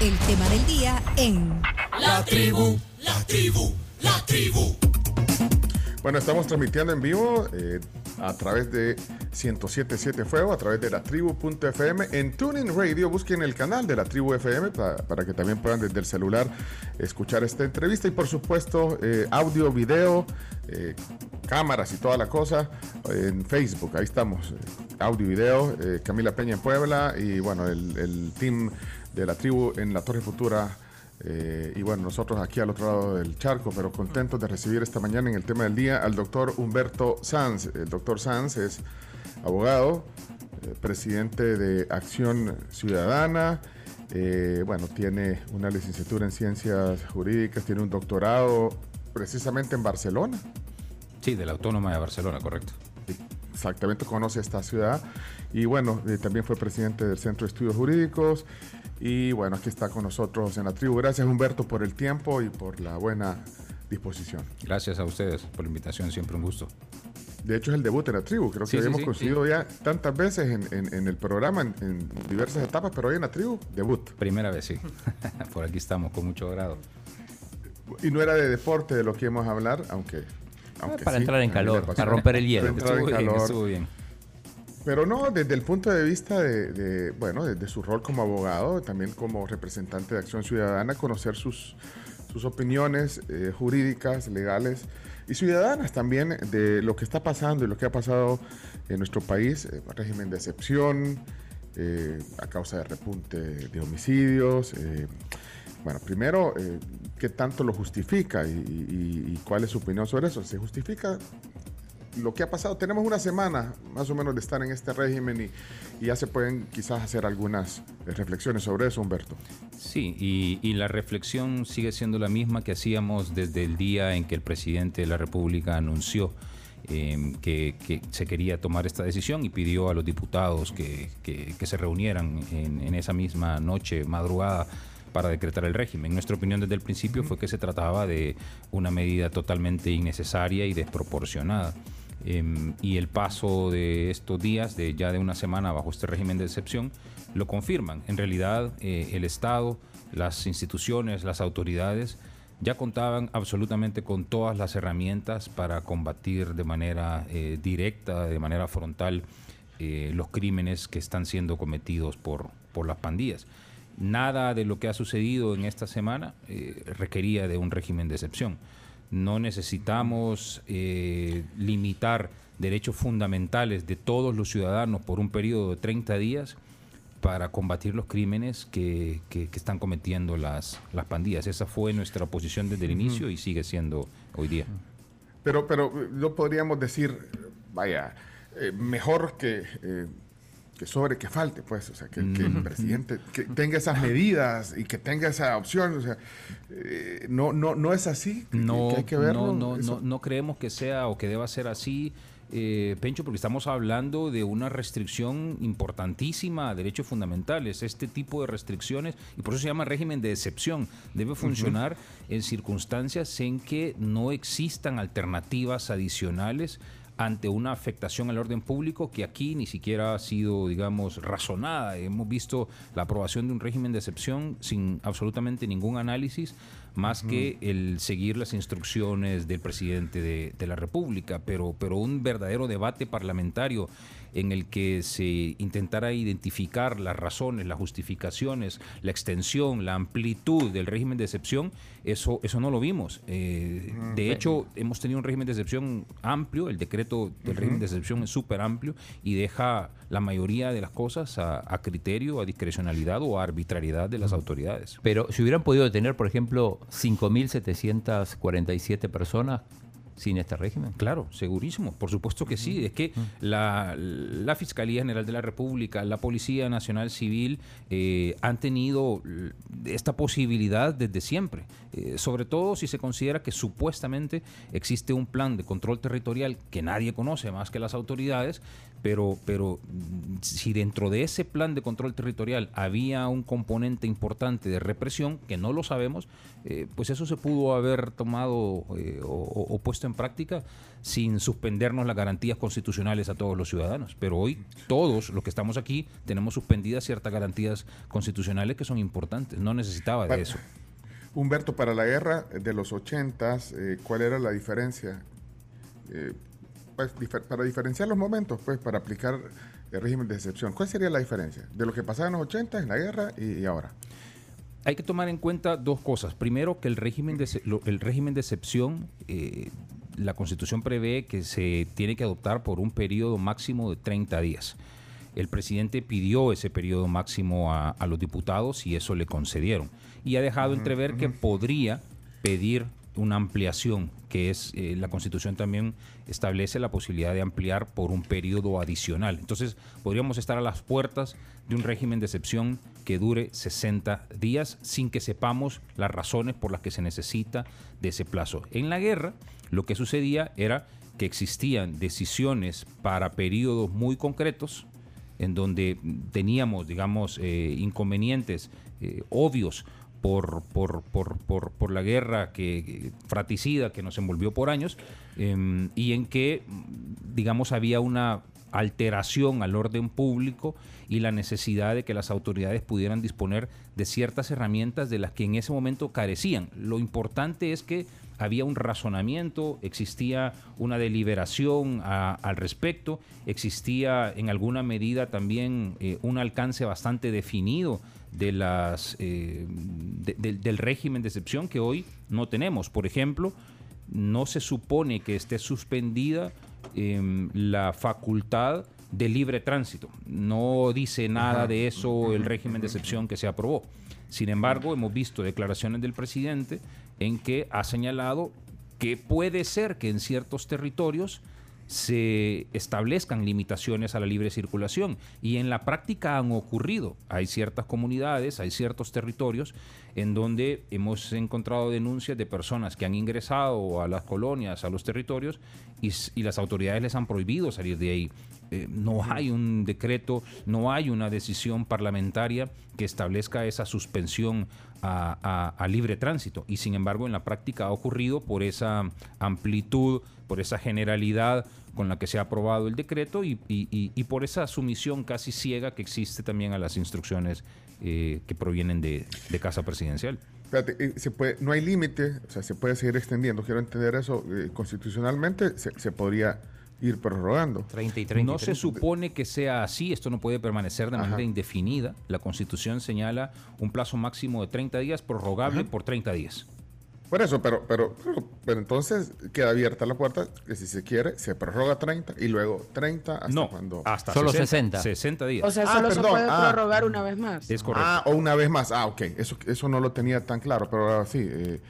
el tema del día en La tribu, la tribu, la tribu. Bueno, estamos transmitiendo en vivo eh, a través de 1077 Fuego, a través de la tribu.fm. En Tuning Radio busquen el canal de la tribu FM para, para que también puedan desde el celular escuchar esta entrevista y por supuesto eh, audio, video, eh, cámaras y toda la cosa en Facebook. Ahí estamos, eh, audio, video, eh, Camila Peña en Puebla y bueno, el, el team de la tribu en la Torre Futura. Eh, y bueno, nosotros aquí al otro lado del charco, pero contentos de recibir esta mañana en el tema del día al doctor Humberto Sanz. El doctor Sanz es abogado, eh, presidente de Acción Ciudadana. eh, bueno, tiene una licenciatura en ciencias jurídicas, tiene un doctorado precisamente en Barcelona. Sí, de la Autónoma de Barcelona, correcto. Exactamente, conoce esta ciudad. Y bueno, también fue presidente del Centro de Estudios Jurídicos. Y bueno, aquí está con nosotros en la tribu. Gracias Humberto por el tiempo y por la buena disposición. Gracias a ustedes por la invitación, siempre un gusto. De hecho, es el debut en la tribu. Creo Sí, que sí, habíamos sí, ya tantas veces en, en- en el programa, en, en diversas etapas, pero hoy en la tribu, debut. Primera vez, sí. por aquí estamos, con mucho agrado. Y no era de deporte de lo que íbamos a hablar, aunque... aunque para sí, entrar en calor, apasiona. a romper el hielo. Para entrar en Estuvo bien, estuvo bien. Pero no, desde el punto de vista de, bueno, desde su rol como abogado, también como representante de Acción Ciudadana, conocer sus, sus opiniones eh, jurídicas, legales y ciudadanas también de lo que está pasando y lo que ha pasado en nuestro país, eh, régimen de excepción, eh, a causa de repunte de homicidios. eh, bueno, primero, ¿qué tanto lo justifica y- y cuál es su opinión sobre eso? ¿Se justifica lo que ha pasado. Tenemos una semana más o menos de estar en este régimen y, ya se pueden quizás hacer algunas eh, reflexiones sobre eso, Humberto. Sí, y, la reflexión sigue siendo la misma que hacíamos desde el día en que el presidente de la República anunció eh, que, se quería tomar esta decisión y pidió a los diputados que se reunieran en, en esa misma noche, madrugada, para decretar el régimen. Nuestra opinión desde el principio fue que se trataba de una medida totalmente innecesaria y desproporcionada. Em, y el paso de estos días, de ya de una semana bajo este régimen de excepción, lo confirman. En realidad, eh, el Estado, las instituciones, las autoridades ya contaban absolutamente con todas las herramientas para combatir de manera eh, directa, de manera frontal, eh, los crímenes que están siendo cometidos por, por las pandillas. Nada de lo que ha sucedido en esta semana requería de un régimen de excepción. No necesitamos eh, limitar derechos fundamentales de todos los ciudadanos por un periodo de 30 días para combatir los crímenes que, que- que están cometiendo las, las pandillas. Esa fue nuestra posición desde el inicio y sigue siendo hoy día. Pero, pero eh, no podríamos decir, vaya, eh, mejor que, eh, que sobre que falte, pues, o sea, que, que el presidente que tenga esas medidas y que tenga esa opción, o sea, eh, no, no, no es así, No, que hay que verlo. no, no, no creemos que sea o que deba ser así, eh, Pencho, porque estamos hablando de una restricción importantísima a derechos fundamentales. Este tipo de restricciones, y por eso se llama régimen de excepción, debe funcionar en circunstancias en que no existan alternativas adicionales ante una afectación al orden público que aquí ni siquiera ha sido, digamos, razonada. Hemos visto la aprobación de un régimen de excepción sin absolutamente ningún análisis, más que el seguir las instrucciones del presidente de, de la República, pero, pero un verdadero debate parlamentario en el que se intentara identificar las razones, las justificaciones, la extensión, la amplitud del régimen de excepción, eso, eso no lo vimos. Eh, de hecho, hemos tenido un régimen de excepción amplio, el decreto del régimen de excepción es súper amplio y deja la mayoría de las cosas a, a criterio, a discrecionalidad o a arbitrariedad de las autoridades. Pero si hubieran podido tener, por ejemplo, 5.747 personas sin este régimen. Claro, segurísimo, por supuesto que sí. Es que la, la Fiscalía General de la República, la Policía Nacional Civil eh, han tenido esta posibilidad desde siempre, Eh, sobre todo si se considera que supuestamente existe un plan de control territorial que nadie conoce más que las autoridades, pero, pero mm, si dentro de ese plan de control territorial había un componente importante de represión, que no lo sabemos, eh, pues eso se pudo haber tomado eh, o, o puesto en práctica sin suspendernos las garantías constitucionales a todos los ciudadanos. Pero hoy todos los que estamos aquí tenemos suspendidas ciertas garantías constitucionales que son importantes. No necesitaba de eso. Humberto, para la guerra de los ochentas, eh, ¿cuál era la diferencia? Pues, difer- para diferenciar los momentos, pues, para aplicar el régimen de excepción, ¿cuál sería la diferencia de lo que pasaba en los 80 en la guerra y, y ahora? Hay que tomar en cuenta dos cosas. Primero, que el régimen de, el régimen de excepción, eh, la Constitución prevé que se tiene que adoptar por un periodo máximo de 30 días. El presidente pidió ese periodo máximo a, a los diputados y eso le concedieron. Y ha dejado entrever que podría pedir una ampliación, que es eh, la Constitución también establece la posibilidad de ampliar por un periodo adicional. Entonces, podríamos estar a las puertas de un régimen de excepción que dure 60 días sin que sepamos las razones por las que se necesita de ese plazo. En la guerra, lo que sucedía era que existían decisiones para periodos muy concretos, en donde teníamos, digamos, eh, inconvenientes eh, obvios por, por, por, por, por la guerra que, fratricida que nos envolvió por años, em, y en que, digamos, había una alteración al orden público y la necesidad de que las autoridades pudieran disponer de ciertas herramientas de las que en ese momento carecían. Lo importante es que había un razonamiento, existía una deliberación a- al respecto, existía en alguna medida también eh, un alcance bastante definido de las, eh, de- del- del régimen de excepción que hoy no tenemos. Por ejemplo, no se supone que esté suspendida em, la facultad de libre tránsito. No dice nada de eso el régimen de excepción que se aprobó. Sin embargo, hemos visto declaraciones del presidente en que ha señalado que puede ser que en ciertos territorios se establezcan limitaciones a la libre circulación y en la práctica han ocurrido. Hay ciertas comunidades, hay ciertos territorios en donde hemos encontrado denuncias de personas que han ingresado a las colonias, a los territorios y, y las autoridades les han prohibido salir de ahí. Eh, no hay un decreto, no hay una decisión parlamentaria que establezca esa suspensión a, a- a libre tránsito. Y sin embargo, en la práctica ha ocurrido por esa amplitud, por esa generalidad con la que se ha aprobado el decreto y, y- y- y por esa sumisión casi ciega que existe también a las instrucciones eh, que provienen de, de Casa Presidencial. Espérate, eh, se puede, no hay límite, o sea, se puede seguir extendiendo. Quiero entender eso eh, constitucionalmente, se, se podría ir prorrogando. 30 y 30. No se supone que sea así, esto no puede permanecer de manera Ajá. indefinida. La Constitución señala un plazo máximo de 30 días, prorrogable por 30 días. Por eso, pero, pero, pero, pero entonces queda abierta la puerta que si se quiere, se prorroga 30 y luego 30 hasta no, cuando... hasta Solo 60. 60. 60 días. O sea, Ah, solo se perdón, puede ah. prorrogar una vez más. es correcto. Ah, o una vez más. Ah, ok. Eso, eso no lo tenía tan claro, pero ahora sí, eh,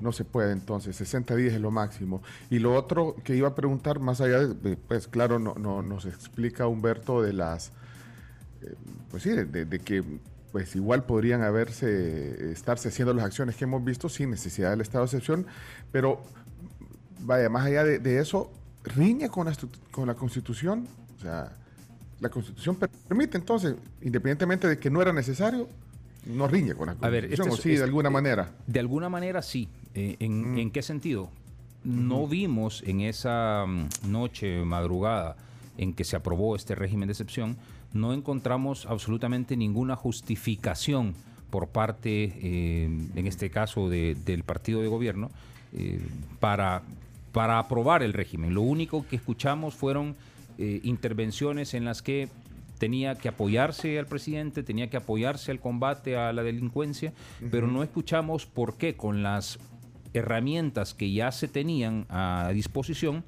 no se puede entonces. 60 días es lo máximo. Y lo otro que iba a preguntar, más allá de, pues claro, no, no, nos explica Humberto de las, eh, pues sí, de, que pues igual podrían haberse, estarse haciendo las acciones que hemos visto sin necesidad del estado de excepción, pero vaya, más allá de, de eso, riñe con la, con la Constitución, o sea, la Constitución per- permite entonces, independientemente de que no era necesario, no riñe con la A ver, este o es- sí, de este- alguna manera. De alguna manera sí. Eh, ¿en, ¿En qué sentido? No vimos en esa mm, noche, madrugada, en que se aprobó este régimen de excepción, no encontramos absolutamente ninguna justificación por parte, eh, en este caso, de- del partido de gobierno, eh, para, para aprobar el régimen. Lo único que escuchamos fueron eh, intervenciones en las que tenía que apoyarse al presidente, tenía que apoyarse al combate a la delincuencia, pero no escuchamos por qué con las herramientas que ya se tenían a disposición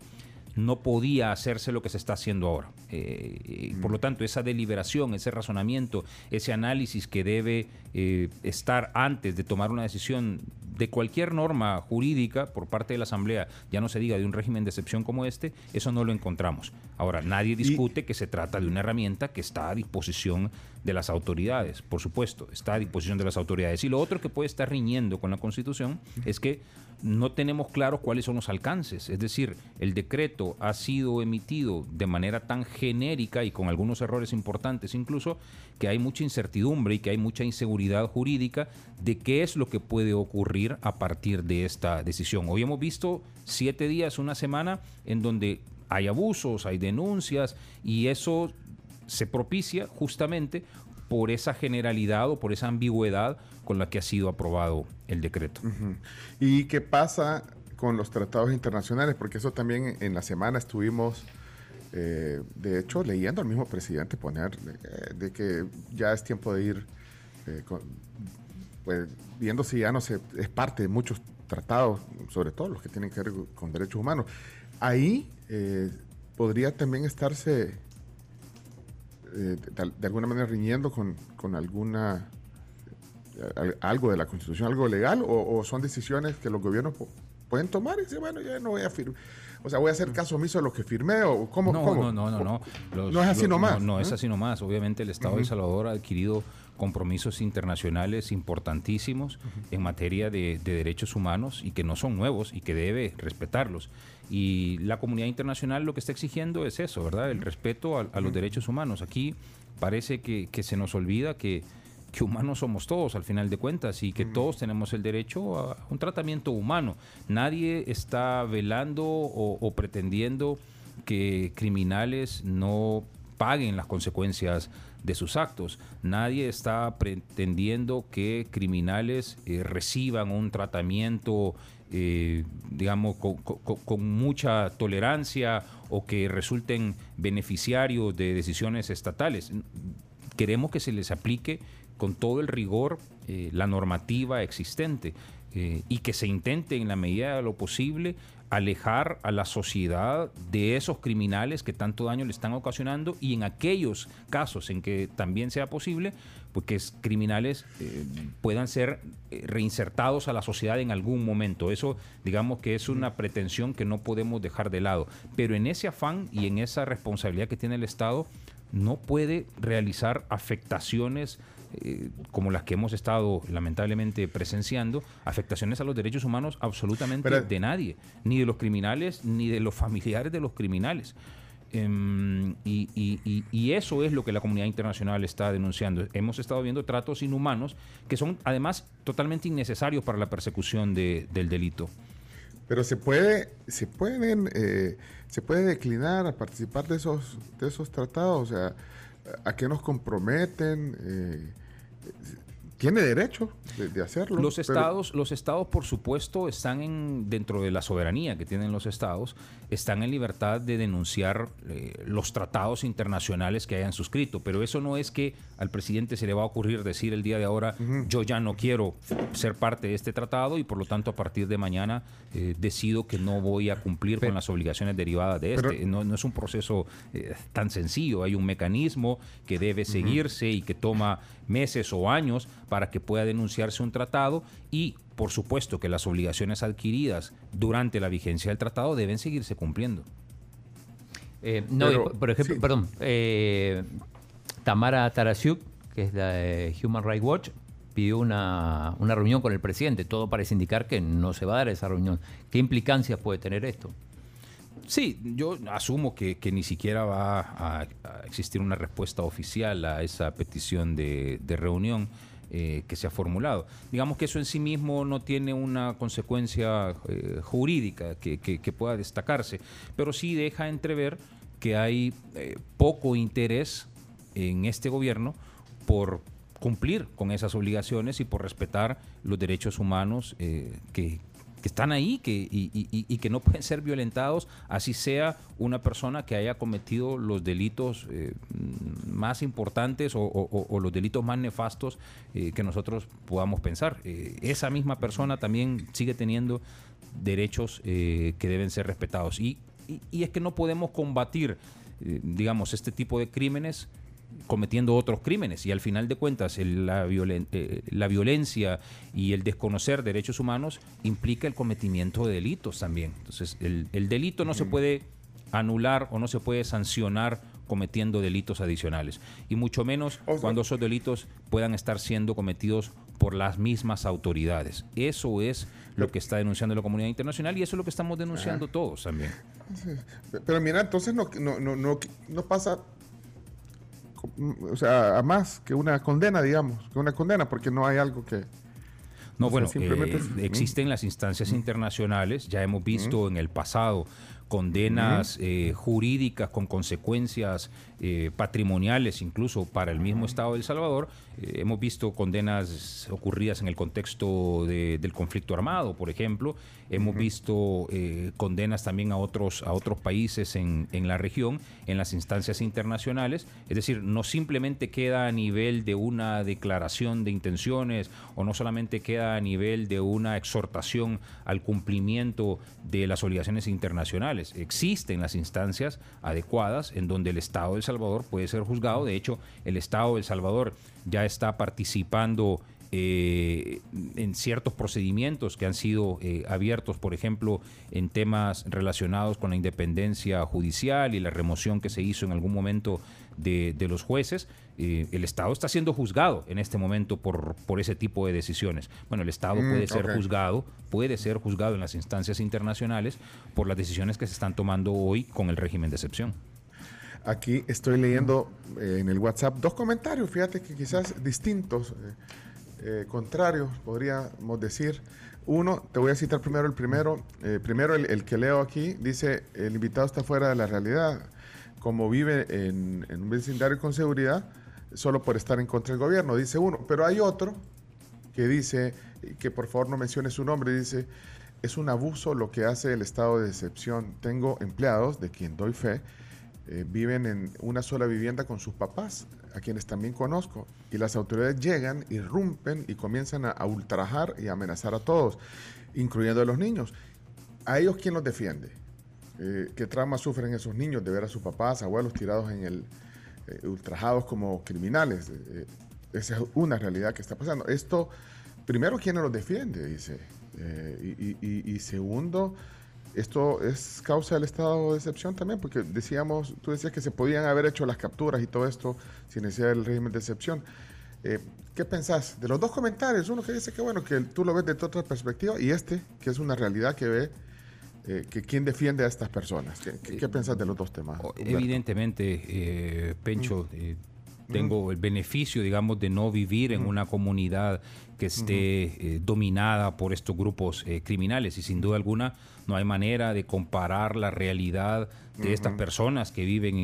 no podía hacerse lo que se está haciendo ahora. Eh, eh, Por lo tanto, esa deliberación, ese razonamiento, ese análisis que debe eh, estar antes de tomar una decisión de cualquier norma jurídica por parte de la Asamblea, ya no se diga de un régimen de excepción como este, eso no lo encontramos. Ahora, nadie discute que se trata de una herramienta que está a disposición de las autoridades, por supuesto, está a disposición de las autoridades. Y lo otro que puede estar riñendo con la Constitución es que no tenemos claro cuáles son los alcances. Es decir, el decreto ha sido emitido de manera tan genérica y con algunos errores importantes incluso, que hay mucha incertidumbre y que hay mucha inseguridad jurídica de qué es lo que puede ocurrir a partir de esta decisión. Hoy hemos visto siete días, una semana, en donde hay abusos, hay denuncias y eso se propicia justamente por esa generalidad o por esa ambigüedad con la que ha sido aprobado el decreto. ¿Y qué pasa con los tratados internacionales? Porque eso también en la semana estuvimos, eh, de hecho, leyendo al mismo presidente poner eh, de que ya es tiempo de ir eh, pues, viendo si ya no se, es parte de muchos tratados, sobre todo los que tienen que ver con derechos humanos. Ahí podría también estarse de, de, alguna manera riñendo con, con alguna algo de la Constitución, algo legal, o, son decisiones que los gobiernos pueden tomar y decir, bueno, ya no voy a firmar. O sea, voy a hacer caso omiso de lo que firmé o cómo. No, cómo? no, no, no. No, no es así nomás. No, es así nomás. Obviamente el Estado de El Salvador ha adquirido compromisos internacionales importantísimos en materia de, derechos humanos y que no son nuevos y que debe respetarlos. Y la comunidad internacional lo que está exigiendo es eso, ¿verdad? El respeto a, los derechos humanos. Aquí parece que, que se nos olvida que que humanos somos todos al final de cuentas y que todos tenemos el derecho a un tratamiento humano. Nadie está velando o, pretendiendo que criminales no paguen las consecuencias de sus actos. Nadie está pretendiendo que criminales eh, reciban un tratamiento, eh, digamos, con, mucha tolerancia o que resulten beneficiarios de decisiones estatales. Queremos que se les aplique con todo el rigor eh, la normativa existente eh, y que se intente en la medida de lo posible alejar a la sociedad de esos criminales que tanto daño le están ocasionando y en aquellos casos en que también sea posible, pues que criminales eh, puedan ser reinsertados a la sociedad en algún momento. Eso digamos que es una pretensión que no podemos dejar de lado. Pero en ese afán y en esa responsabilidad que tiene el Estado, no puede realizar afectaciones eh, como las que hemos estado lamentablemente presenciando, afectaciones a los derechos humanos absolutamente de nadie, ni de los criminales, ni de los familiares de los criminales. Em, y, eso es lo que la comunidad internacional está denunciando. Hemos estado viendo tratos inhumanos que son además totalmente innecesarios para la persecución del delito. Pero se puede, se pueden, eh, se puede declinar a participar de esos, de esos tratados, o sea, a qué nos comprometen. Eh, tiene derecho de, hacerlo. Los estados, los estados, por supuesto, están en, dentro de la soberanía que tienen los estados, están en libertad de denunciar eh, los tratados internacionales que hayan suscrito. Pero eso no es que al presidente se le va a ocurrir decir el día de ahora, yo ya no quiero ser parte de este tratado y por lo tanto a partir de mañana eh, decido que no voy a cumplir con las obligaciones derivadas de este. No, es un proceso eh, tan sencillo, hay un mecanismo que debe seguirse y que toma meses o años para que pueda denunciarse un tratado y por supuesto que las obligaciones adquiridas durante la vigencia del tratado deben seguirse cumpliendo. Eh, no, por ejemplo, perdón, eh, Tamara Tarasiuk, que es de Human Rights Watch, pidió una, una, reunión con el presidente. Todo parece indicar que no se va a dar esa reunión. ¿Qué implicancias puede tener esto? Sí, yo asumo que, ni siquiera va a, existir una respuesta oficial a esa petición de, reunión eh, que se ha formulado. Digamos que eso en sí mismo no tiene una consecuencia eh, jurídica que, pueda destacarse, pero sí deja entrever que hay eh, poco interés en este gobierno por cumplir con esas obligaciones y por respetar los derechos humanos que, que están ahí que, y, que no pueden ser violentados, así sea una persona que haya cometido los delitos eh, más importantes o, los delitos más nefastos eh, que nosotros podamos pensar. Eh, esa misma persona también sigue teniendo derechos que deben ser respetados. Y, y, es que no podemos combatir, digamos, este tipo de crímenes cometiendo otros crímenes y al final de cuentas la, eh, la, violencia y el desconocer derechos humanos implica el cometimiento de delitos también. Entonces el, delito no se puede anular o no se puede sancionar cometiendo delitos adicionales. Y mucho menos cuando esos delitos puedan estar siendo cometidos por las mismas autoridades. Eso es lo que está denunciando la comunidad internacional y eso es lo que estamos denunciando todos también. Pero mira, entonces no, no, no, no, pasa o sea, a más que una condena, digamos, que una condena, porque no hay algo que... No, bueno, simplemente eh, existen las instancias internacionales, ya hemos visto en el pasado condenas eh, jurídicas con consecuencias eh, patrimoniales incluso para el mismo Estado de El Salvador. Eh, hemos visto condenas ocurridas en el contexto del conflicto armado, por ejemplo. Hemos visto condenas también a otros, a otros países en, en, la región, en las instancias internacionales. Es decir, no simplemente queda a nivel de una declaración de intenciones o no solamente queda a nivel de una exhortación al cumplimiento de las obligaciones internacionales Existen las instancias adecuadas en donde el Estado de El Salvador puede ser juzgado. De hecho, el Estado de El Salvador ya está participando eh, en ciertos procedimientos que han sido eh, abiertos, por ejemplo, en temas relacionados con la independencia judicial y la remoción que se hizo en algún momento de, los jueces. Eh, el Estado está siendo juzgado en este momento por, por ese tipo de decisiones. Bueno, el Estado mm, puede ser juzgado, puede ser juzgado en las instancias internacionales por las decisiones que se están tomando hoy con el régimen de excepción. Aquí estoy leyendo en el WhatsApp dos comentarios, fíjate que quizás distintos. Eh, contrarios, podríamos decir. Uno, te voy a citar primero el primero. Eh, primero, el, que leo aquí, dice, el invitado está fuera de la realidad. Como vive en, un vecindario con seguridad, solo por estar en contra del gobierno, dice uno. Pero hay otro que dice, que por favor no mencione su nombre, dice, es un abuso lo que hace el estado de excepción. Tengo empleados de quien doy fe, eh, viven en una sola vivienda con sus papás a quienes también conozco, y las autoridades llegan, irrumpen y comienzan a, ultrajar y amenazar a todos, incluyendo a los niños. ¿A ellos quién los defiende? Eh, ¿Qué trauma sufren esos niños de ver a sus papás, abuelos tirados en el, eh, ultrajados como criminales? Esa es una realidad que está pasando. Esto, primero, ¿quién los defiende? Dice. y, segundo, esto es causa del estado de excepción también, porque decíamos, tú decías que se podían haber hecho las capturas y todo esto sin necesidad del régimen de excepción. Eh, ¿Qué pensás de los dos comentarios? Uno que dice que bueno, que tú lo ves de otra perspectiva y este, que es una realidad que ve eh, que quién defiende a estas personas. ¿Qué, pensás de los dos temas? Evidentemente, eh, Pencho, tengo el beneficio, digamos, de no vivir en una comunidad que esté dominada por estos grupos criminales. Y sin duda alguna no hay manera de comparar la realidad de estas personas que viven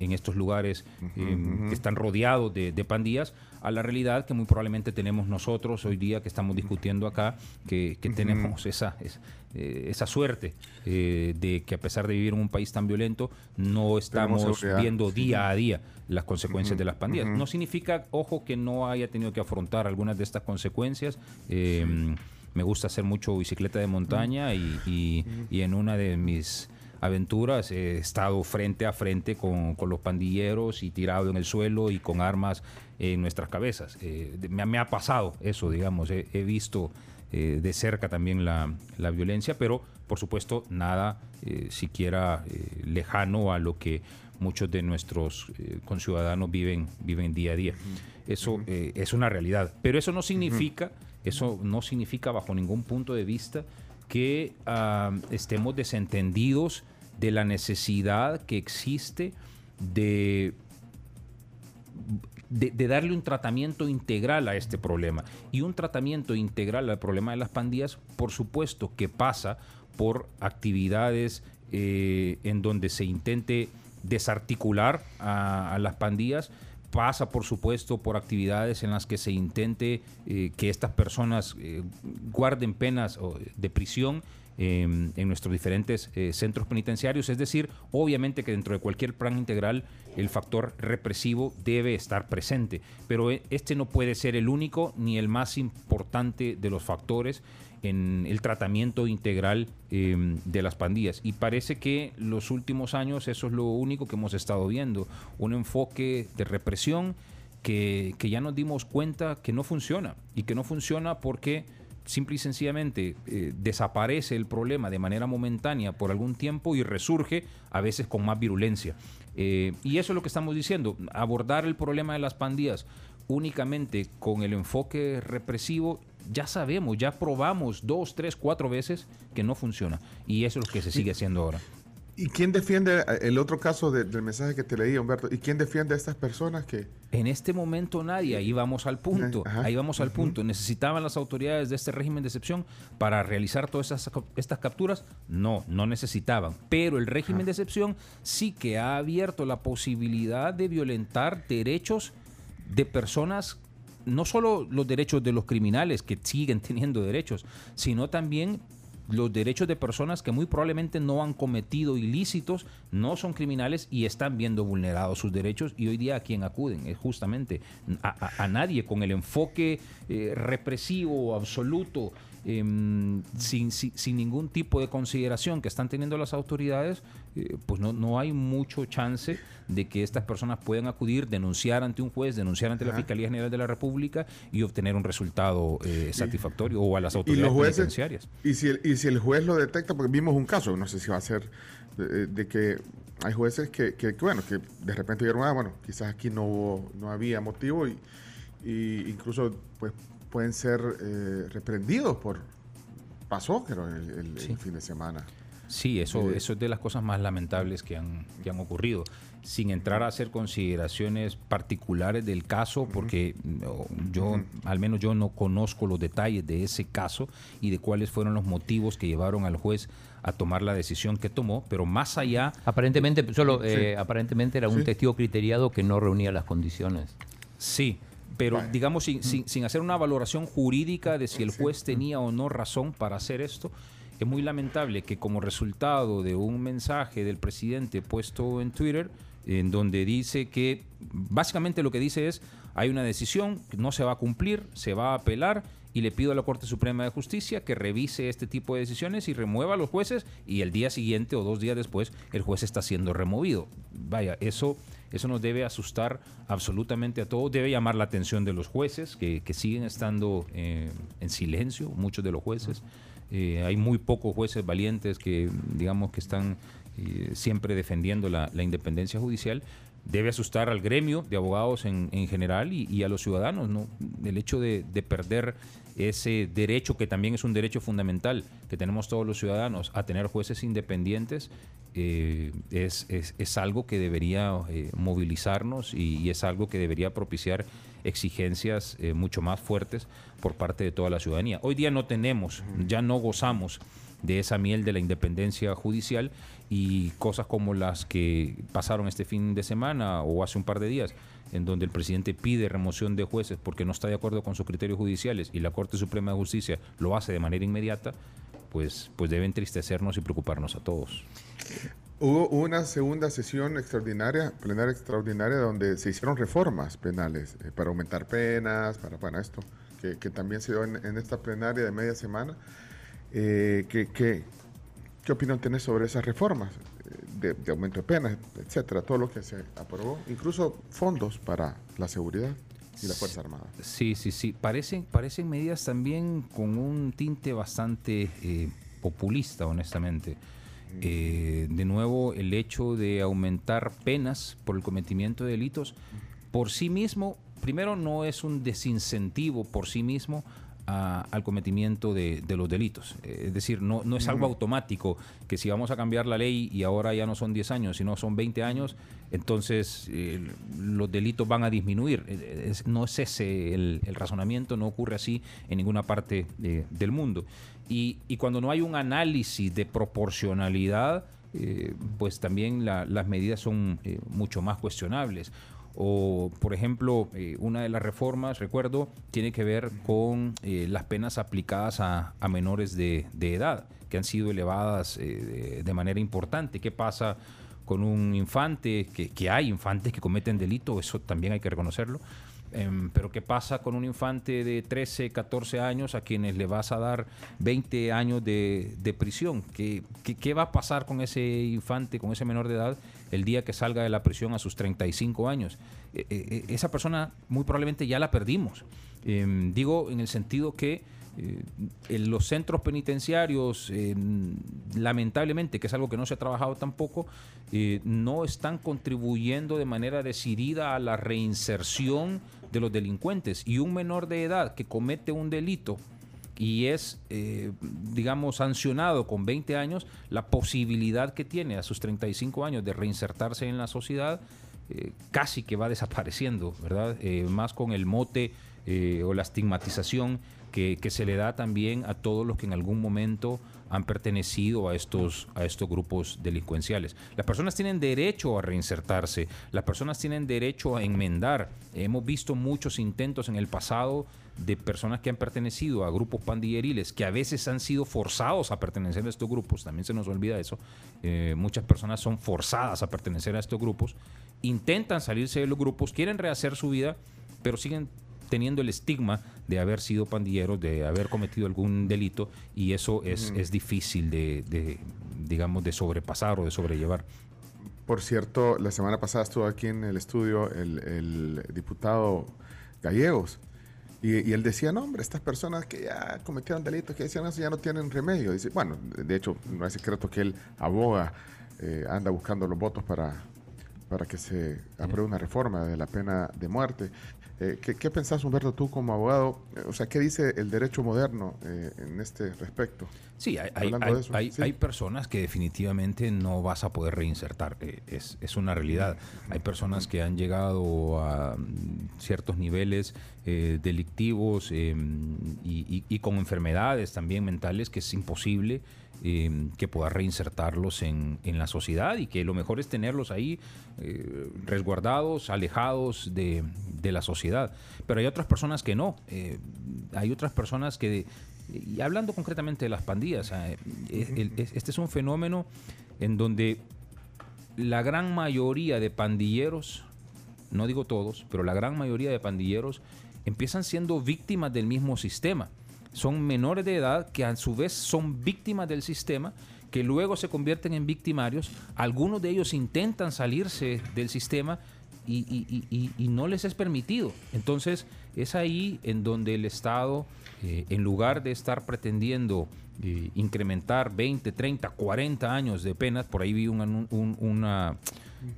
en, estos lugares em, que están rodeados de, pandillas a la realidad que muy probablemente tenemos nosotros hoy día que estamos discutiendo acá, que, tenemos esa, eh, esa suerte eh, de que a pesar de vivir en un país tan violento, no estamos viendo día a día las consecuencias de las pandillas. No significa, ojo, que no haya tenido que afrontar algunas de estas consecuencias. Em, me gusta hacer mucho bicicleta de montaña y, en una de mis aventuras he estado frente a frente con, los pandilleros y tirado en el suelo y con armas en nuestras cabezas. Eh, me, ha pasado eso, digamos, he, visto eh, de cerca también la, violencia, pero por supuesto nada eh, siquiera lejano a lo que muchos de nuestros conciudadanos viven, viven día a día. Eso es una realidad, pero eso no significa... Eso no significa bajo ningún punto de vista que ah, estemos desentendidos de la necesidad que existe de, de, darle un tratamiento integral a este problema. Y un tratamiento integral al problema de las pandillas, por supuesto que pasa por actividades eh, en donde se intente desarticular a las pandillas, pasa, por supuesto, por actividades en las que se intente eh, que estas personas eh, guarden penas de prisión em, en nuestros diferentes eh, centros penitenciarios. Es decir, obviamente que dentro de cualquier plan integral el factor represivo debe estar presente, pero este no puede ser el único ni el más importante de los factores en el tratamiento integral em, de las pandillas. Y parece que los últimos años eso es lo único que hemos estado viendo, un enfoque de represión que, ya nos dimos cuenta que no funciona y que no funciona porque simple y sencillamente eh, desaparece el problema de manera momentánea por algún tiempo y resurge a veces con más virulencia. Eh, y eso es lo que estamos diciendo, abordar el problema de las pandillas únicamente con el enfoque represivo, ya sabemos, ya probamos dos, tres, cuatro veces que no funciona. Y eso es lo que se sigue haciendo ahora. ¿Y quién defiende eh, el otro caso del mensaje que te leí, Humberto? ¿Y quién defiende a estas personas que...? En este momento nadie, ahí vamos al punto, ahí vamos al punto. ¿Necesitaban las autoridades de este régimen de excepción para realizar todas estas capturas? No, no necesitaban. Pero el régimen de excepción sí que ha abierto la posibilidad de violentar derechos de personas no solo los derechos de los criminales que siguen teniendo derechos, sino también los derechos de personas que muy probablemente no han cometido ilícitos, no son criminales y están viendo vulnerados sus derechos y hoy día a quien acuden. Es justamente a, nadie con el enfoque eh, represivo absoluto Em, sin, sin, ningún tipo de consideración que están teniendo las autoridades, eh, pues no, no hay mucho chance de que estas personas puedan acudir, denunciar ante un juez, denunciar ante la Fiscalía General de la República y obtener un resultado eh, satisfactorio o a las autoridades ¿Y penitenciarias. Y si, el, y si el juez lo detecta, porque vimos un caso, no sé si va a ser de, que hay jueces que, que, bueno, que de repente dijeron, ah, bueno, quizás aquí no, no había motivo y, y incluso pues pueden ser eh, reprendidos por... Pasó, creo, el, fin de semana. Sí, eso, eh, eso es de las cosas más lamentables que han, que han ocurrido. Sin entrar a hacer consideraciones particulares del caso, porque yo, al menos yo no conozco los detalles de ese caso y de cuáles fueron los motivos que llevaron al juez a tomar la decisión que tomó, pero más allá... Aparentemente, solo, eh, aparentemente era un testigo criteriado que no reunía las condiciones. Sí, pero digamos sin, sin, hacer una valoración jurídica de si el juez tenía o no razón para hacer esto, es muy lamentable que como resultado de un mensaje del presidente puesto en Twitter, en donde dice que básicamente lo que dice es hay una decisión, no se va a cumplir, se va a apelar y le pido a la Corte Suprema de Justicia que revise este tipo de decisiones y remueva a los jueces y el día siguiente o dos días después el juez está siendo removido. Vaya, eso eso nos debe asustar absolutamente a todos, debe llamar la atención de los jueces, que, siguen estando eh, en silencio, muchos de los jueces. Eh, hay muy pocos jueces valientes que, digamos, que están eh, siempre defendiendo la, independencia judicial. Debe asustar al gremio de abogados en, general y, a los ciudadanos, ¿no? El hecho de, de perder ese derecho, que también es un derecho fundamental que tenemos todos los ciudadanos, a tener jueces independientes, eh, es, es, algo que debería movilizarnos y, es algo que debería propiciar exigencias eh, mucho más fuertes por parte de toda la ciudadanía. Hoy día no tenemos, ya no gozamos de esa miel de la independencia judicial y cosas como las que pasaron este fin de semana o hace un par de días, en donde el presidente pide remoción de jueces porque no está de acuerdo con sus criterios judiciales y la Corte Suprema de Justicia lo hace de manera inmediata, pues, pues debe entristecernos y preocuparnos a todos. Hubo una segunda sesión extraordinaria, plenaria extraordinaria, donde se hicieron reformas penales eh, para aumentar penas, para, bueno, esto, que, también se dio en, esta plenaria de media semana. Eh, ¿qué, qué, opinión tenés sobre esas reformas eh, de, aumento de penas, etcétera? Todo lo que se aprobó, incluso fondos para la seguridad y la Fuerza Armada. Sí, sí, sí. Parecen, parecen medidas también con un tinte bastante populista, honestamente. Eh, de nuevo, el hecho de aumentar penas por el cometimiento de delitos por sí mismo, primero no es un desincentivo por sí mismo al cometimiento de, los delitos. Es decir, no, no es algo automático que si vamos a cambiar la ley y ahora ya no son 10 años, sino son 20 años, entonces eh, los delitos van a disminuir. no es ese el, razonamiento, no ocurre así en ninguna parte del mundo. Y, cuando no hay un análisis de proporcionalidad, eh, pues también las medidas son eh, mucho más cuestionables. O, por ejemplo, eh, una de las reformas, recuerdo, tiene que ver con las penas aplicadas a, menores de, edad, que han sido elevadas de, manera importante. ¿Qué pasa con un infante? Que, que hay infantes que cometen delito, eso también hay que reconocerlo pero ¿qué pasa con un infante de 13, 14 años a quienes le vas a dar 20 años de, prisión? ¿Qué, ¿Qué, va a pasar con ese infante, con ese menor de edad el día que salga de la prisión a sus 35 años. Eh, eh, esa persona muy probablemente ya la perdimos. Em, digo en el sentido que en los centros penitenciarios, lamentablemente, que es algo que no se ha trabajado tampoco, no están contribuyendo de manera decidida a la reinserción de los delincuentes. Y un menor de edad que comete un delito y es, eh, digamos, sancionado con 20 años, la posibilidad que tiene a sus 35 años de reinsertarse en la sociedad eh, casi que va desapareciendo, ¿verdad? Eh, más con el mote o la estigmatización que, se le da también a todos los que en algún momento han pertenecido a estos, a estos grupos delincuenciales. Las personas tienen derecho a reinsertarse, las personas tienen derecho a enmendar. Hemos visto muchos intentos en el pasado de personas que han pertenecido a grupos pandilleriles, que a veces han sido forzados a pertenecer a estos grupos, también se nos olvida eso, eh, muchas personas son forzadas a pertenecer a estos grupos, intentan salirse de los grupos, quieren rehacer su vida, pero siguen teniendo el estigma de haber sido pandilleros, de haber cometido algún delito, y eso es, es difícil de, de, digamos, de sobrepasar o de sobrellevar. Por cierto, la semana pasada estuvo aquí en el estudio el, el diputado Gallegos, y, él decía, no, hombre, estas personas que ya cometieron delitos, que decían eso, ya no tienen remedio. Dice, bueno, de hecho, no es secreto que él aboga, eh, anda buscando los votos para, para que se apruebe una reforma de la pena de muerte. Eh, ¿qué, ¿qué, pensás, Humberto, tú como abogado? O sea, ¿qué dice el derecho moderno eh, en este respecto? Sí, hay, hay, hay, personas que definitivamente no vas a poder reinsertar, eh, es, es, una realidad. Hay personas que han llegado a mm, ciertos niveles delictivos em, y, y, con enfermedades también mentales que es imposible em, que pueda reinsertarlos en, en, la sociedad y que lo mejor es tenerlos ahí resguardados, alejados de, de la sociedad pero hay otras personas que no. Eh, hay otras personas que, y hablando concretamente de las pandillas, eh, este es un fenómeno en donde la gran mayoría de pandilleros, no digo todos, pero la gran mayoría de pandilleros empiezan siendo víctimas del mismo sistema. Son menores de edad que a su vez son víctimas del sistema que luego se convierten en victimarios. Algunos de ellos intentan salirse del sistema, y, no les es permitido. Entonces es ahí en donde el Estado, eh, en lugar de estar pretendiendo eh, incrementar 20, 30, 40 años de penas, por ahí vi una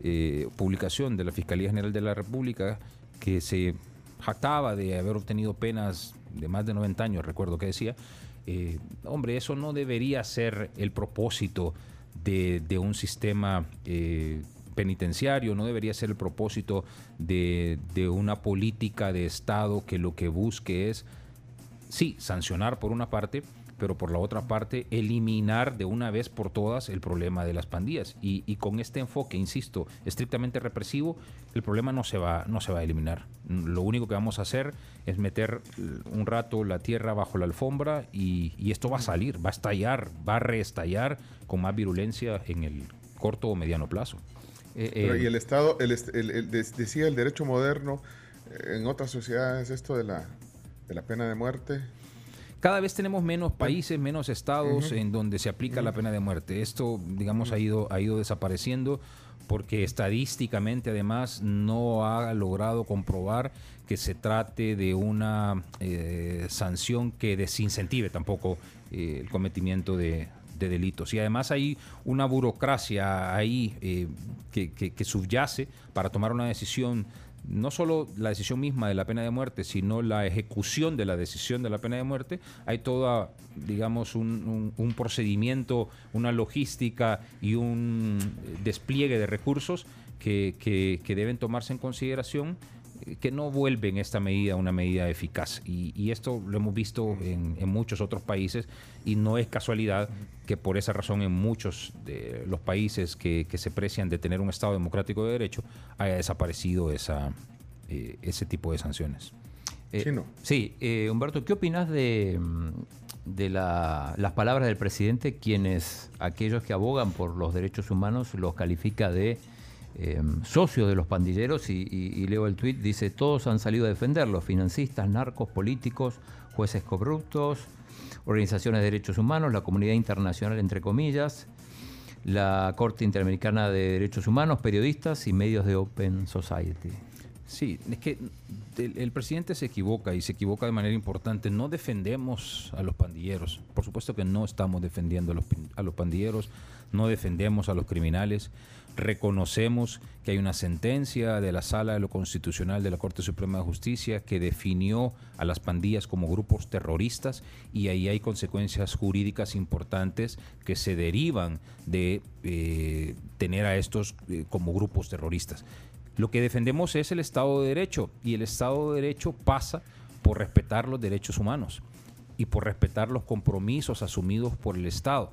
eh, publicación de la Fiscalía General de la República que se jactaba de haber obtenido penas de más de 90 años, recuerdo que decía, hombre, eso no debería ser el propósito de, de un sistema penitenciario, no debería ser el propósito de, una política de Estado que lo que busque es, sí, sancionar por una parte, pero por la otra parte eliminar de una vez por todas el problema de las pandillas. Y, con este enfoque, insisto, estrictamente represivo, el problema no se, va, no se va a eliminar. Lo único que vamos a hacer es meter un rato la tierra bajo la alfombra y, y esto va a salir, va a estallar, va a reestallar con más virulencia en el corto o mediano plazo. Eh, eh, y el Estado, el, decía el derecho moderno, eh, en otras sociedades esto de la, de la pena de muerte. Cada vez tenemos menos países, menos estados en donde se aplica la pena de muerte. Esto, digamos, ha ido, ha ido desapareciendo porque estadísticamente además no ha logrado comprobar que se trate de una sanción que desincentive tampoco el cometimiento de, de delitos. Y además hay una burocracia ahí eh, que, subyace para tomar una decisión no solo la decisión misma de la pena de muerte, sino la ejecución de la decisión de la pena de muerte, hay toda, digamos, un, procedimiento, una logística y un despliegue de recursos que, que deben tomarse en consideración que no vuelven esta medida una medida eficaz. Y, esto lo hemos visto en, muchos otros países y no es casualidad que por esa razón en muchos de los países que, se precian de tener un Estado democrático de derecho haya desaparecido esa, eh, ese tipo de sanciones. Eh, sí, eh, Humberto, ¿qué opinas de, de las palabras del presidente, quienes aquellos que abogan por los derechos humanos los califica de eh, socios de los pandilleros y, leo el tuit, dice, todos han salido a defenderlos, financistas, narcos, políticos, jueces corruptos, organizaciones de derechos humanos, la comunidad internacional, entre comillas. la Corte Interamericana de Derechos Humanos, periodistas y medios de Open Society. Sí, es que el, presidente se equivoca y se equivoca de manera importante. No defendemos a los pandilleros. Por supuesto que no estamos defendiendo a los, a los pandilleros, no defendemos a los criminales. Reconocemos que hay una sentencia de la Sala de lo Constitucional de la Corte Suprema de Justicia que definió a las pandillas como grupos terroristas y ahí hay consecuencias jurídicas importantes que se derivan de eh, tener a estos eh, como grupos terroristas. Lo que defendemos es el Estado de Derecho y el Estado de Derecho pasa por respetar los derechos humanos y por respetar los compromisos asumidos por el Estado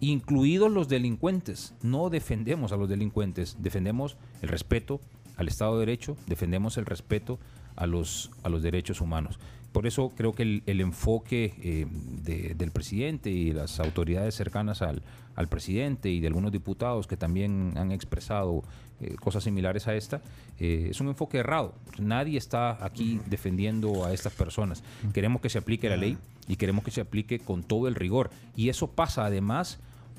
incluidos los delincuentes. No defendemos a los delincuentes, defendemos el respeto al Estado de Derecho, defendemos el respeto a los, a los derechos humanos. Por eso creo que el, enfoque eh, del presidente y las autoridades cercanas al, presidente y de algunos diputados que también han expresado eh, cosas similares a esta, eh, es un enfoque errado. Nadie está aquí defendiendo a estas personas. Queremos que se aplique la ley y queremos que se aplique con todo el rigor. Y eso pasa además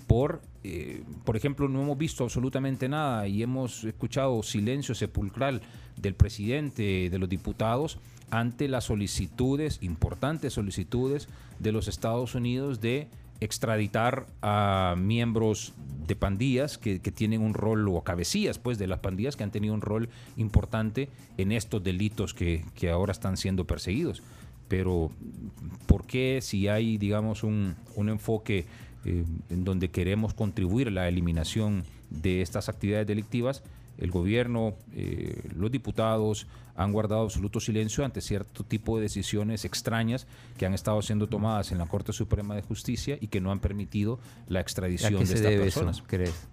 por, eh, por ejemplo, no hemos visto absolutamente nada y hemos escuchado silencio sepulcral del presidente, de los diputados, ante las solicitudes, importantes solicitudes de los Estados Unidos de extraditar a miembros de pandillas que, tienen un rol, o cabecillas pues de las pandillas que han tenido un rol importante en estos delitos que, ahora están siendo perseguidos. Pero, ¿por qué si hay, digamos, un, un enfoque eh, en donde queremos contribuir a la eliminación de estas actividades delictivas, el gobierno, eh, los diputados han guardado absoluto silencio ante cierto tipo de decisiones extrañas que han estado siendo tomadas en la Corte Suprema de Justicia y que no han permitido la extradición de estas personas. crees?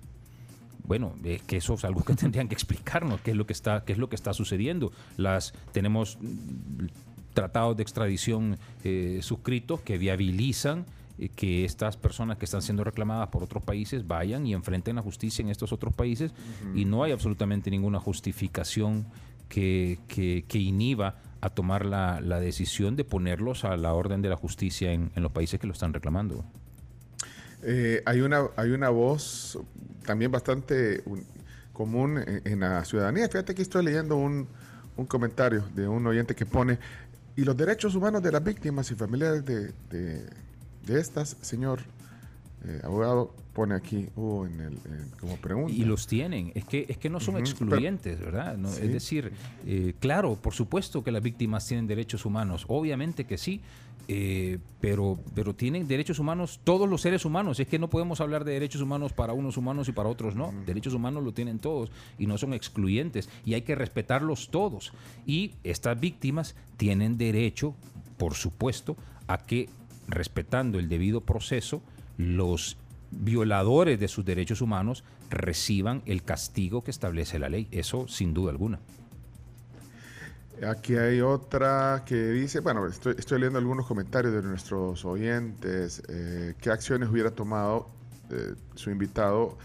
Bueno, es que eso es algo que tendrían que explicarnos, qué es lo que está, qué es lo que está sucediendo. Las tenemos mm, tratados de extradición eh, suscritos que viabilizan eh, que estas personas que están siendo reclamadas por otros países vayan y enfrenten la justicia en estos otros países y no hay absolutamente ninguna justificación que, que, inhiba a tomar la, la, decisión de ponerlos a la orden de la justicia en, en los países que lo están reclamando. Eh, hay, una, hay una voz también bastante común en, la ciudadanía. Fíjate que estoy leyendo un, un comentario de un oyente que pone, y los derechos humanos de las víctimas y familiares de de estas, señor eh, abogado, pone aquí uh, en el, como pregunta. Y los tienen, es que, es que no son excluyentes, ¿verdad? Es decir, eh, claro, por supuesto que las víctimas tienen derechos humanos, obviamente que sí, eh, pero, pero tienen derechos humanos todos los seres humanos. Es que no podemos hablar de derechos humanos para unos humanos y para otros no. Derechos humanos lo tienen todos y no son excluyentes y hay que respetarlos todos. Y estas víctimas tienen derecho, por supuesto, a que respetando el debido proceso, los violadores de sus derechos humanos reciban el castigo que establece la ley. Eso sin duda alguna. Aquí hay otra que dice, bueno, estoy, leyendo algunos comentarios de nuestros oyentes. Eh, ¿Qué acciones hubiera tomado eh, su invitado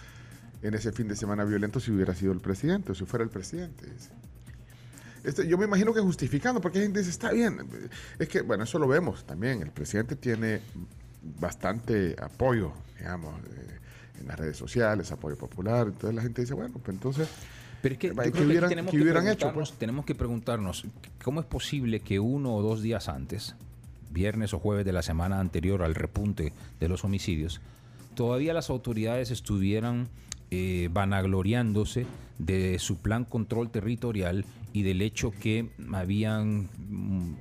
en ese fin de semana violento si hubiera sido el presidente o si fuera el presidente? Este, yo me imagino que justificando, porque hay gente dice, está bien. Es que, bueno, eso lo vemos también. El presidente tiene bastante apoyo, digamos, eh, en las redes sociales, apoyo popular. Entonces la gente dice, bueno, pues entonces... Pero es que, hubieran, tenemos, que hubieran hecho, pues? tenemos que preguntarnos, ¿cómo es posible que uno o dos días antes, viernes o jueves de la semana anterior al repunte de los homicidios, todavía las autoridades estuvieran eh, vanagloriándose de su plan control territorial y del hecho que habían, mm,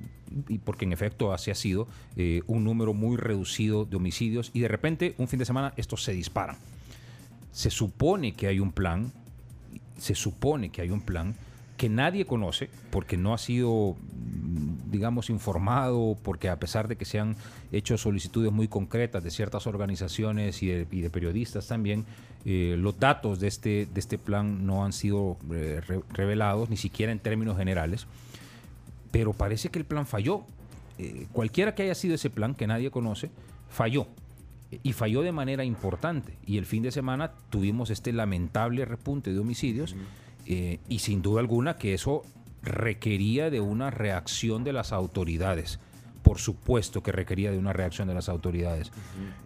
y porque en efecto así ha sido, eh, un número muy reducido de homicidios y de repente un fin de semana estos se disparan. Se supone que hay un plan, se supone que hay un plan que nadie conoce porque no ha sido, mm, digamos, informado, porque a pesar de que se han hecho solicitudes muy concretas de ciertas organizaciones y de periodistas también, eh, los datos de este, de este plan no han sido eh, revelados, ni siquiera en términos generales, pero parece que el plan falló. Eh, cualquiera que haya sido ese plan, que nadie conoce, falló. Y falló de manera importante. Y el fin de semana tuvimos este lamentable repunte de homicidios y sin duda alguna que eso requería de una reacción de las autoridades por supuesto que requería de una reacción de las autoridades.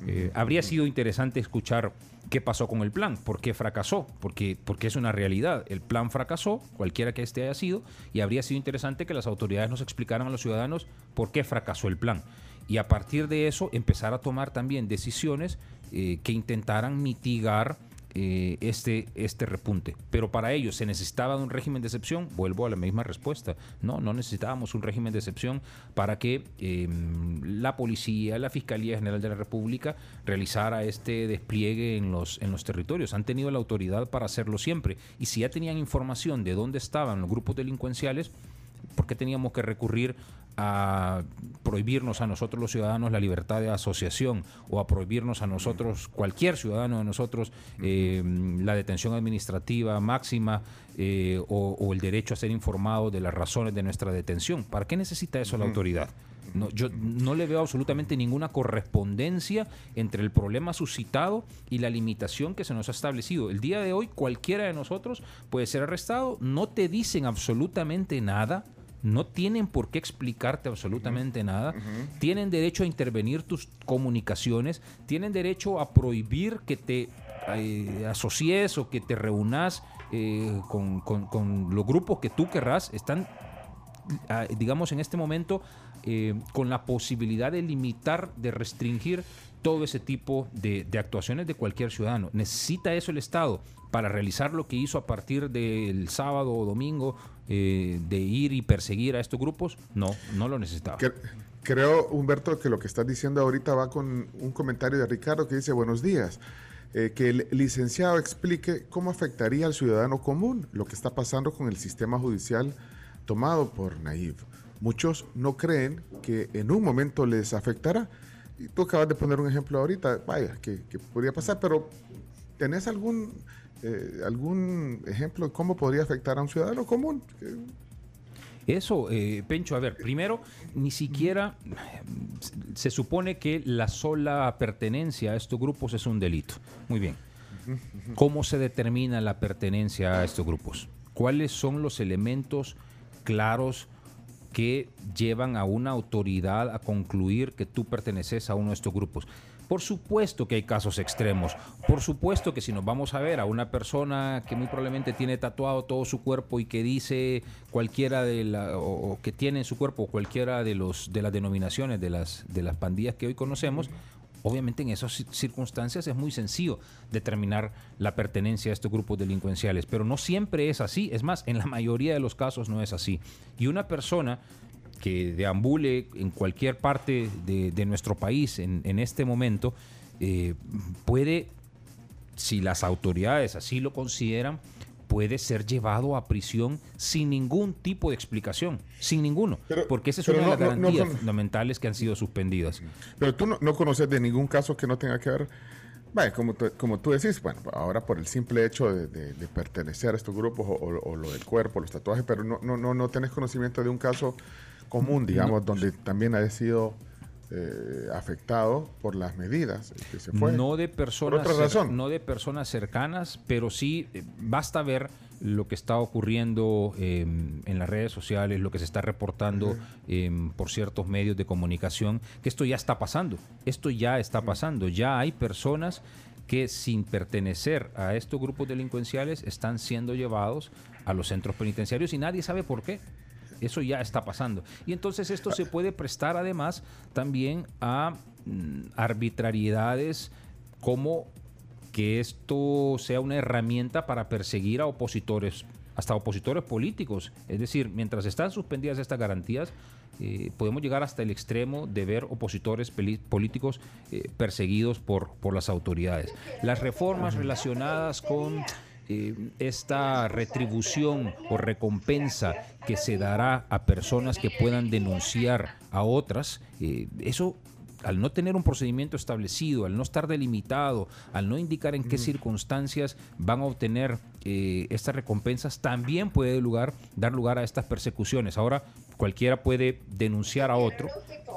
Eh, habría sido interesante escuchar qué pasó con el plan, por qué fracasó, porque, es una realidad. El plan fracasó, cualquiera que este haya sido, y habría sido interesante que las autoridades nos explicaran a los ciudadanos por qué fracasó el plan. Y a partir de eso empezar a tomar también decisiones eh, que intentaran mitigar eh, este, este repunte. Pero para ello se necesitaba un régimen de excepción. Vuelvo a la misma respuesta. No, no necesitábamos un régimen de excepción para que em, la policía, la Fiscalía General de la República realizara este despliegue en los, en los territorios. Han tenido la autoridad para hacerlo siempre. Y si ya tenían información de dónde estaban los grupos delincuenciales, ¿por qué teníamos que recurrir a prohibirnos a nosotros los ciudadanos la libertad de asociación o a prohibirnos a nosotros, cualquier ciudadano de nosotros, eh, la detención administrativa máxima eh, o, el derecho a ser informado de las razones de nuestra detención. ¿Para qué necesita eso la autoridad? No, yo no le veo absolutamente ninguna correspondencia entre el problema suscitado y la limitación que se nos ha establecido. El día de hoy cualquiera de nosotros puede ser arrestado, no te dicen absolutamente nada, no tienen por qué explicarte absolutamente nada, tienen derecho a intervenir tus comunicaciones, tienen derecho a prohibir que te eh, asocies o que te reúnas eh, con, los grupos que tú querrás, están, ah, digamos, en este momento eh, con la posibilidad de limitar, de restringir todo ese tipo de, de, actuaciones de cualquier ciudadano. ¿Necesita eso el Estado para realizar lo que hizo a partir del sábado o domingo eh, de ir y perseguir a estos grupos, no, no lo necesitaba. Creo, Humberto, que lo que estás diciendo ahorita va con un comentario de Ricardo que dice buenos días. Eh, que el licenciado explique cómo afectaría al ciudadano común lo que está pasando con el sistema judicial tomado por Naiv. Muchos no creen que en un momento les afectará. Y tú acabas de poner un ejemplo ahorita, vaya, que, que podría pasar, pero ¿tenés algún eh, algún ejemplo de cómo podría afectar a un ciudadano común. Eso, eh, Pencho, a ver, primero, ni siquiera se supone que la sola pertenencia a estos grupos es un delito. Muy bien. ¿Cómo se determina la pertenencia a estos grupos? ¿Cuáles son los elementos claros que llevan a una autoridad a concluir que tú perteneces a uno de estos grupos? Por supuesto que hay casos extremos. Por supuesto que si nos vamos a ver a una persona que muy probablemente tiene tatuado todo su cuerpo y que dice cualquiera de la o, que tiene en su cuerpo cualquiera de los de las denominaciones de las de las pandillas que hoy conocemos, obviamente en esas circunstancias es muy sencillo determinar la pertenencia a estos grupos delincuenciales, pero no siempre es así. Es más, en la mayoría de los casos no es así. Y una persona que deambule en cualquier parte de, nuestro país en, este momento, eh, puede, si las autoridades así lo consideran, puede ser llevado a prisión sin ningún tipo de explicación, sin ninguno, porque esa es una de las garantías fundamentales que han sido suspendidas. Pero tú no, conoces de ningún caso que no tenga que ver, bueno, como, como tú decís, bueno, ahora por el simple hecho de, pertenecer a estos grupos o, lo del cuerpo, los tatuajes, pero no, no, no, no tenés conocimiento de un caso común, digamos, donde también ha sido eh, afectado por las medidas que se fue. No de personas, no de personas cercanas, pero sí eh, basta ver lo que está ocurriendo em, en las redes sociales, lo que se está reportando em, por ciertos medios de comunicación, que esto ya está pasando, esto ya está pasando, ya hay personas que sin pertenecer a estos grupos delincuenciales están siendo llevados a los centros penitenciarios y nadie sabe por qué. Eso ya está pasando. Y entonces esto se puede prestar además también a mm, arbitrariedades como que esto sea una herramienta para perseguir a opositores, hasta opositores políticos. Es decir, mientras están suspendidas estas garantías, eh, podemos llegar hasta el extremo de ver opositores políticos eh, perseguidos por, por las autoridades. Las reformas relacionadas con eh, esta retribución o recompensa que se dará a personas que puedan denunciar a otras, eh, eso al no tener un procedimiento establecido, al no estar delimitado, al no indicar en qué circunstancias van a obtener eh, estas recompensas, también puede lugar, dar lugar a estas persecuciones. Ahora, cualquiera puede denunciar a otro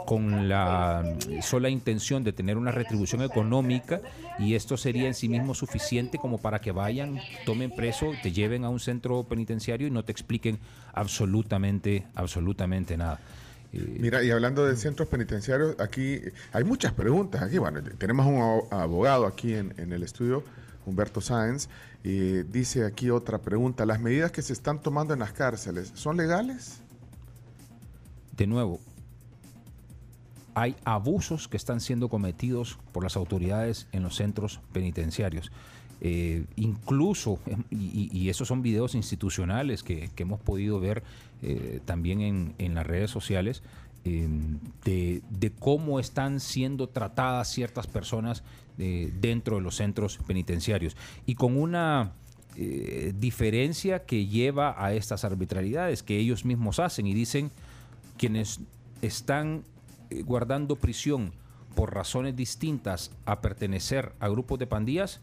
con la sola intención de tener una retribución económica y esto sería en sí mismo suficiente como para que vayan, tomen preso, te lleven a un centro penitenciario y no te expliquen absolutamente, absolutamente nada. Mira, y hablando de centros penitenciarios, aquí hay muchas preguntas. Aquí, bueno, tenemos un abogado aquí en, en el estudio, Humberto Sáenz, y dice aquí otra pregunta. ¿Las medidas que se están tomando en las cárceles son legales? De nuevo, hay abusos que están siendo cometidos por las autoridades en los centros penitenciarios. Eh, incluso, y, esos son videos institucionales que, hemos podido ver eh, también en, las redes sociales, em, de, cómo están siendo tratadas ciertas personas eh, dentro de los centros penitenciarios. Y con una diferencia que lleva a estas arbitrariedades que ellos mismos hacen y dicen quienes están eh, guardando prisión por razones distintas a pertenecer a grupos de pandillas,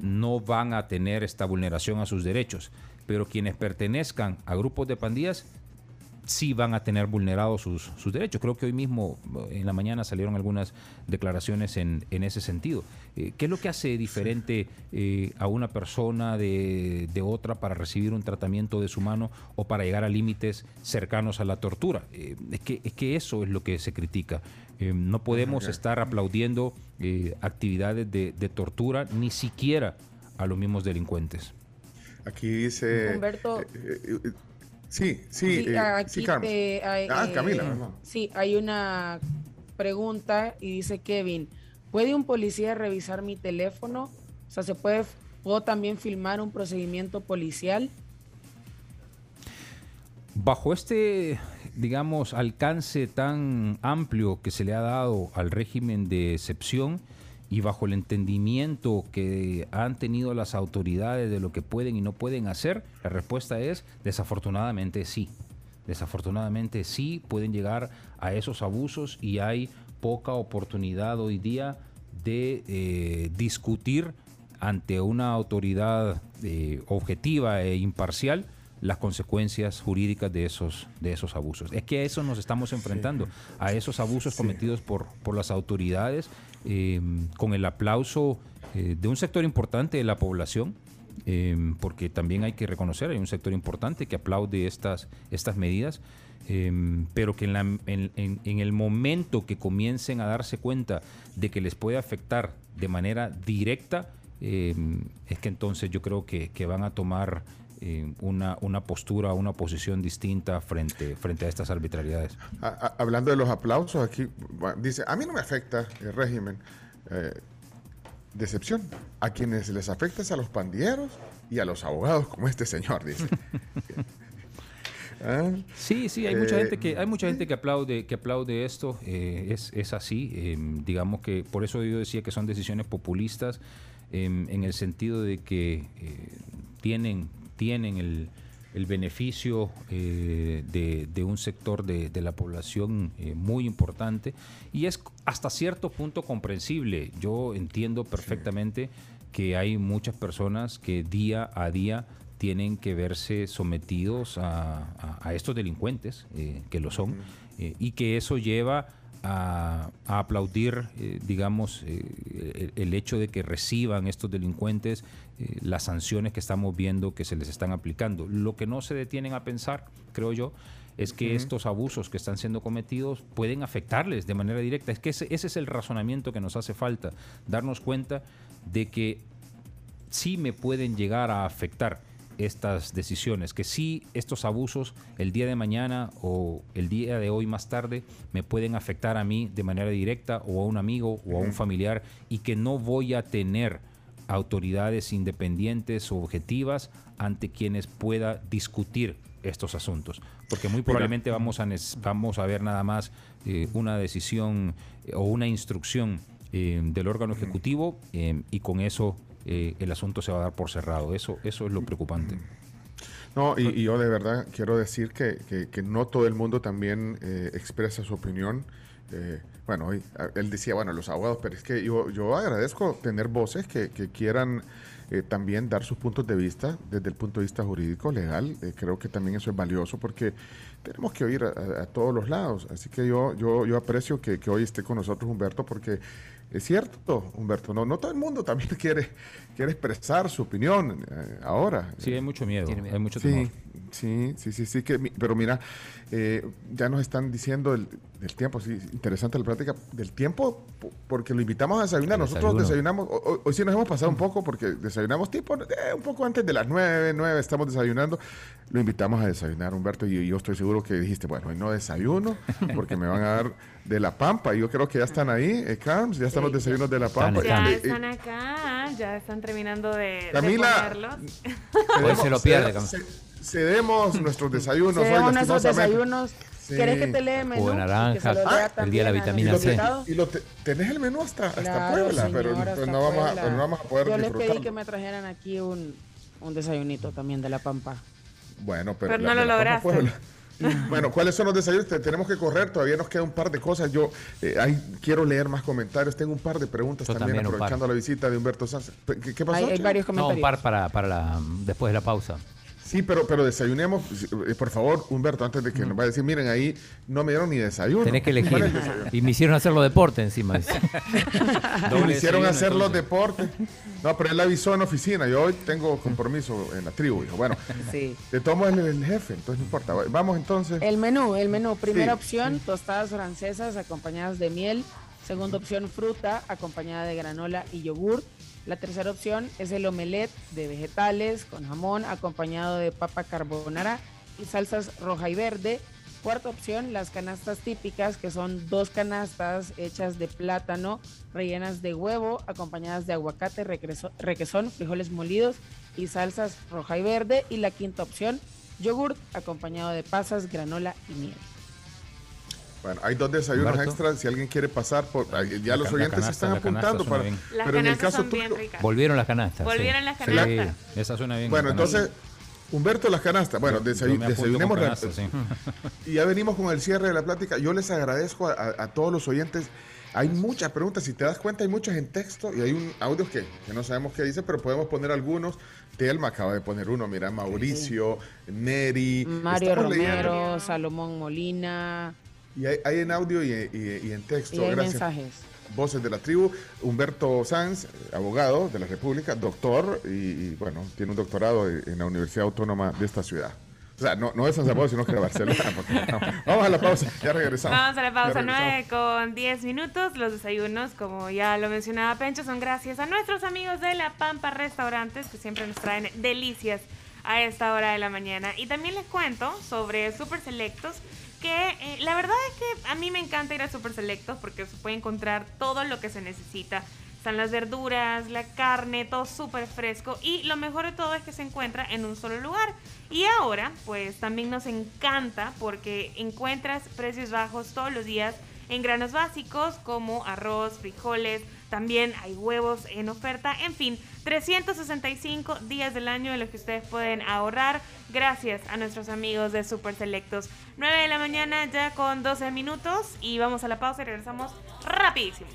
no van a tener esta vulneración a sus derechos. Pero quienes pertenezcan a grupos de pandillas sí van a tener vulnerados sus, derechos. Creo que hoy mismo, eh, en la mañana, salieron algunas declaraciones en, ese sentido. Eh, ¿Qué es lo que hace diferente eh, a una persona de, otra para recibir un tratamiento de su mano o para llegar a límites cercanos a la tortura? es, que, es que eso es lo que se critica. no podemos estar aplaudiendo actividades de, de tortura, ni siquiera a los mismos delincuentes. Aquí dice... Humberto... Sí, sí, sí, eh, sí hay, ah, Camila. Eh, sí, hay una pregunta y dice Kevin, ¿puede un policía revisar mi teléfono? O sea, ¿se puede, puedo también filmar un procedimiento policial? Bajo este, digamos, alcance tan amplio que se le ha dado al régimen de excepción, y bajo el entendimiento que han tenido las autoridades de lo que pueden y no pueden hacer, la respuesta es desafortunadamente sí. Desafortunadamente sí pueden llegar a esos abusos y hay poca oportunidad hoy día de eh, discutir ante una autoridad eh, objetiva e imparcial las consecuencias jurídicas de esos, de esos abusos. Es que a eso nos estamos enfrentando, a esos abusos cometidos por, por las autoridades Em, con el aplauso eh, de un sector importante de la población, em, porque también hay que reconocer, hay un sector importante que aplaude estas, estas medidas, em, pero que en, en, el momento que comiencen a darse cuenta de que les puede afectar de manera directa, es que entonces yo creo que van a tomar eh, una, una postura, una posición distinta frente, frente a estas arbitrariedades. hablando de los aplausos, aquí dice, a mí no me afecta el régimen. Eh, decepción. A quienes les afecta es a los pandilleros y a los abogados como este señor, dice. ¿Ah? Sí, sí, hay mucha gente que hay mucha gente que aplaude que aplaude esto. Eh, es, es, así. digamos que por eso yo decía que son decisiones populistas en el sentido de que tienen tienen el, beneficio eh, de, un sector de, la población eh, muy importante y es hasta cierto punto comprensible. Yo entiendo perfectamente que hay muchas personas que día a día tienen que verse sometidos a, estos delincuentes, eh, que lo son, y que eso lleva a, aplaudir, eh, digamos, eh, el, hecho de que reciban estos delincuentes eh, las sanciones que estamos viendo que se les están aplicando. Lo que no se detienen a pensar, creo yo, es que estos abusos que están siendo cometidos pueden afectarles de manera directa. Es que ese, ese es el razonamiento que nos hace falta, darnos cuenta de que sí me pueden llegar a afectar estas decisiones, que si estos abusos el día de mañana o el día de hoy más tarde me pueden afectar a mí de manera directa o a un amigo o a un familiar y que no voy a tener autoridades independientes o objetivas ante quienes pueda discutir estos asuntos. Porque muy probablemente vamos a, vamos a ver nada más eh, una decisión eh, o una instrucción eh, del órgano ejecutivo y con eso eh, el asunto se va a dar por cerrado. Eso, eso es lo preocupante. No, y, yo de verdad quiero decir que, que, no todo el mundo también eh, expresa su opinión. Eh, bueno, él decía, bueno, los abogados, pero es que yo, yo agradezco tener voces que, que quieran eh, también dar sus puntos de vista desde el punto de vista jurídico, legal. Eh, creo que también eso es valioso porque tenemos que oír a, todos los lados. Así que yo, yo, yo aprecio que, que hoy esté con nosotros Humberto porque es cierto, Humberto, no, no todo el mundo también quiere, quiere expresar su opinión eh, ahora. Sí, hay mucho miedo, hay mucho temor. Sí, sí, sí, sí, que, pero mira, eh, ya nos están diciendo el, tiempo, sí, interesante la práctica, del tiempo, porque lo invitamos a desayunar. Nosotros desayunamos, hoy, sí nos hemos pasado un poco porque desayunamos tipo eh, un poco antes de las nueve, nueve estamos desayunando. Lo invitamos a desayunar, Humberto, y yo estoy seguro que dijiste, bueno, hoy no desayuno porque me van a dar de la Pampa. Yo creo que ya están ahí, eh, Carms, ya están los desayunos de la Pampa. Ya están acá, ya están terminando de, Camila, Hoy se lo pierde, Camila cedemos nuestros desayunos. Cedemos nuestros desayunos. ¿Querés que te lea el menú? naranja, el día de la vitamina C. Y lo tenés el menú hasta, hasta Puebla, pero pues no, vamos a, no, vamos a, poder Yo les pedí que me trajeran aquí un, un desayunito también de La Pampa. Bueno, pero, pero no lo lograste. Bueno, ¿cuáles son los desayunos? Tenemos que correr, todavía nos queda un par de cosas. Yo eh, ahí quiero leer más comentarios. Tengo un par de preguntas también, aprovechando la visita de Humberto Sanz. ¿Qué, pasó? Hay, varios comentarios. No, un par para, para la, después de la pausa. Sí, pero, pero desayunemos, eh, por favor, Humberto, antes de que nos vaya a decir, miren, ahí no me dieron ni desayuno. Tenés que elegir. Y me hicieron hacerlo deporte encima. me hicieron hacerlo deporte. No, pero él avisó en oficina. Yo hoy tengo compromiso en la tribu. Dijo, bueno, sí. de es el jefe, entonces no importa. Vamos entonces. El menú, el menú. Primera opción, tostadas francesas acompañadas de miel. Segunda opción, fruta acompañada de granola y yogur. La tercera opción es el omelette de vegetales con jamón acompañado de papa carbonara y salsas roja y verde. Cuarta opción, las canastas típicas, que son dos canastas hechas de plátano, rellenas de huevo, acompañadas de aguacate, requesón, frijoles molidos y salsas roja y verde. Y la quinta opción, yogurt acompañado de pasas, granola y miel. Bueno, hay dos desayunos extras si alguien quiere pasar por ya los oyentes se están apuntando para pero en el caso tuyo volvieron las canastas. Volvieron las canastas. esa suena bien. Bueno, entonces Humberto las canastas. Bueno, desayunemos rápido. Y ya venimos con el cierre de la plática. Yo les agradezco a, todos los oyentes. Hay muchas preguntas, si te das cuenta hay muchas en texto y hay un audio que, que no sabemos qué dice, pero podemos poner algunos. Telma acaba de poner uno, mira, Mauricio, Neri. Mario Romero, Salomón Molina, y hay, en audio y, en texto. Y hay mensajes. Voces de la tribu. Humberto Sanz, abogado de la República, doctor y, bueno, tiene un doctorado en la Universidad Autónoma de esta ciudad. O sea, no, no de San Salvador, sino que de Barcelona. Vamos a la pausa, ya regresamos. Vamos a la pausa, 9 con 10 minutos. Los desayunos, como ya lo mencionaba Pencho, son gracias a nuestros amigos de La Pampa Restaurantes, que siempre nos traen delicias a esta hora de la mañana. Y también les cuento sobre Super Selectos que eh, la verdad es que a mí me encanta ir a Super Selectos porque se puede encontrar todo lo que se necesita. Están las verduras, la carne, todo súper fresco y lo mejor de todo es que se encuentra en un solo lugar. Y ahora, pues también nos encanta porque encuentras precios bajos todos los días en granos básicos como arroz, frijoles, también hay huevos en oferta, en fin, 365 días del año en los que ustedes pueden ahorrar gracias a nuestros amigos de Super Selectos. 9 de la mañana ya con 12 minutos y vamos a la pausa y regresamos rapidísimo.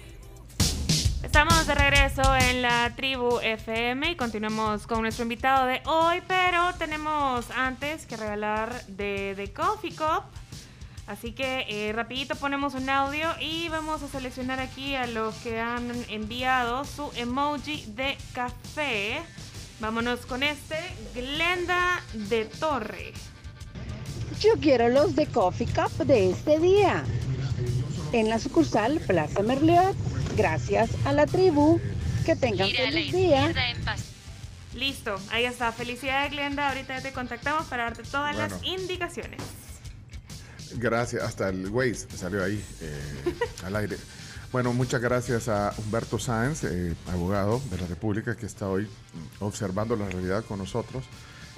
Estamos de regreso en la tribu FM y continuamos con nuestro invitado de hoy, pero tenemos antes que regalar de, de Coffee Cup Así que eh, rapidito ponemos un audio y vamos a seleccionar aquí a los que han enviado su emoji de café. Vámonos con este, Glenda de Torre. Yo quiero los de Coffee Cup de este día. En la sucursal Plaza Merliot, gracias a la tribu. Que tengan feliz día. Listo, ahí está. Felicidades, Glenda. Ahorita te contactamos para darte todas las indicaciones. Gracias, hasta el Waze salió ahí eh, al aire. Bueno, muchas gracias a Humberto Sáenz, eh, abogado de la República, que está hoy observando la realidad con nosotros.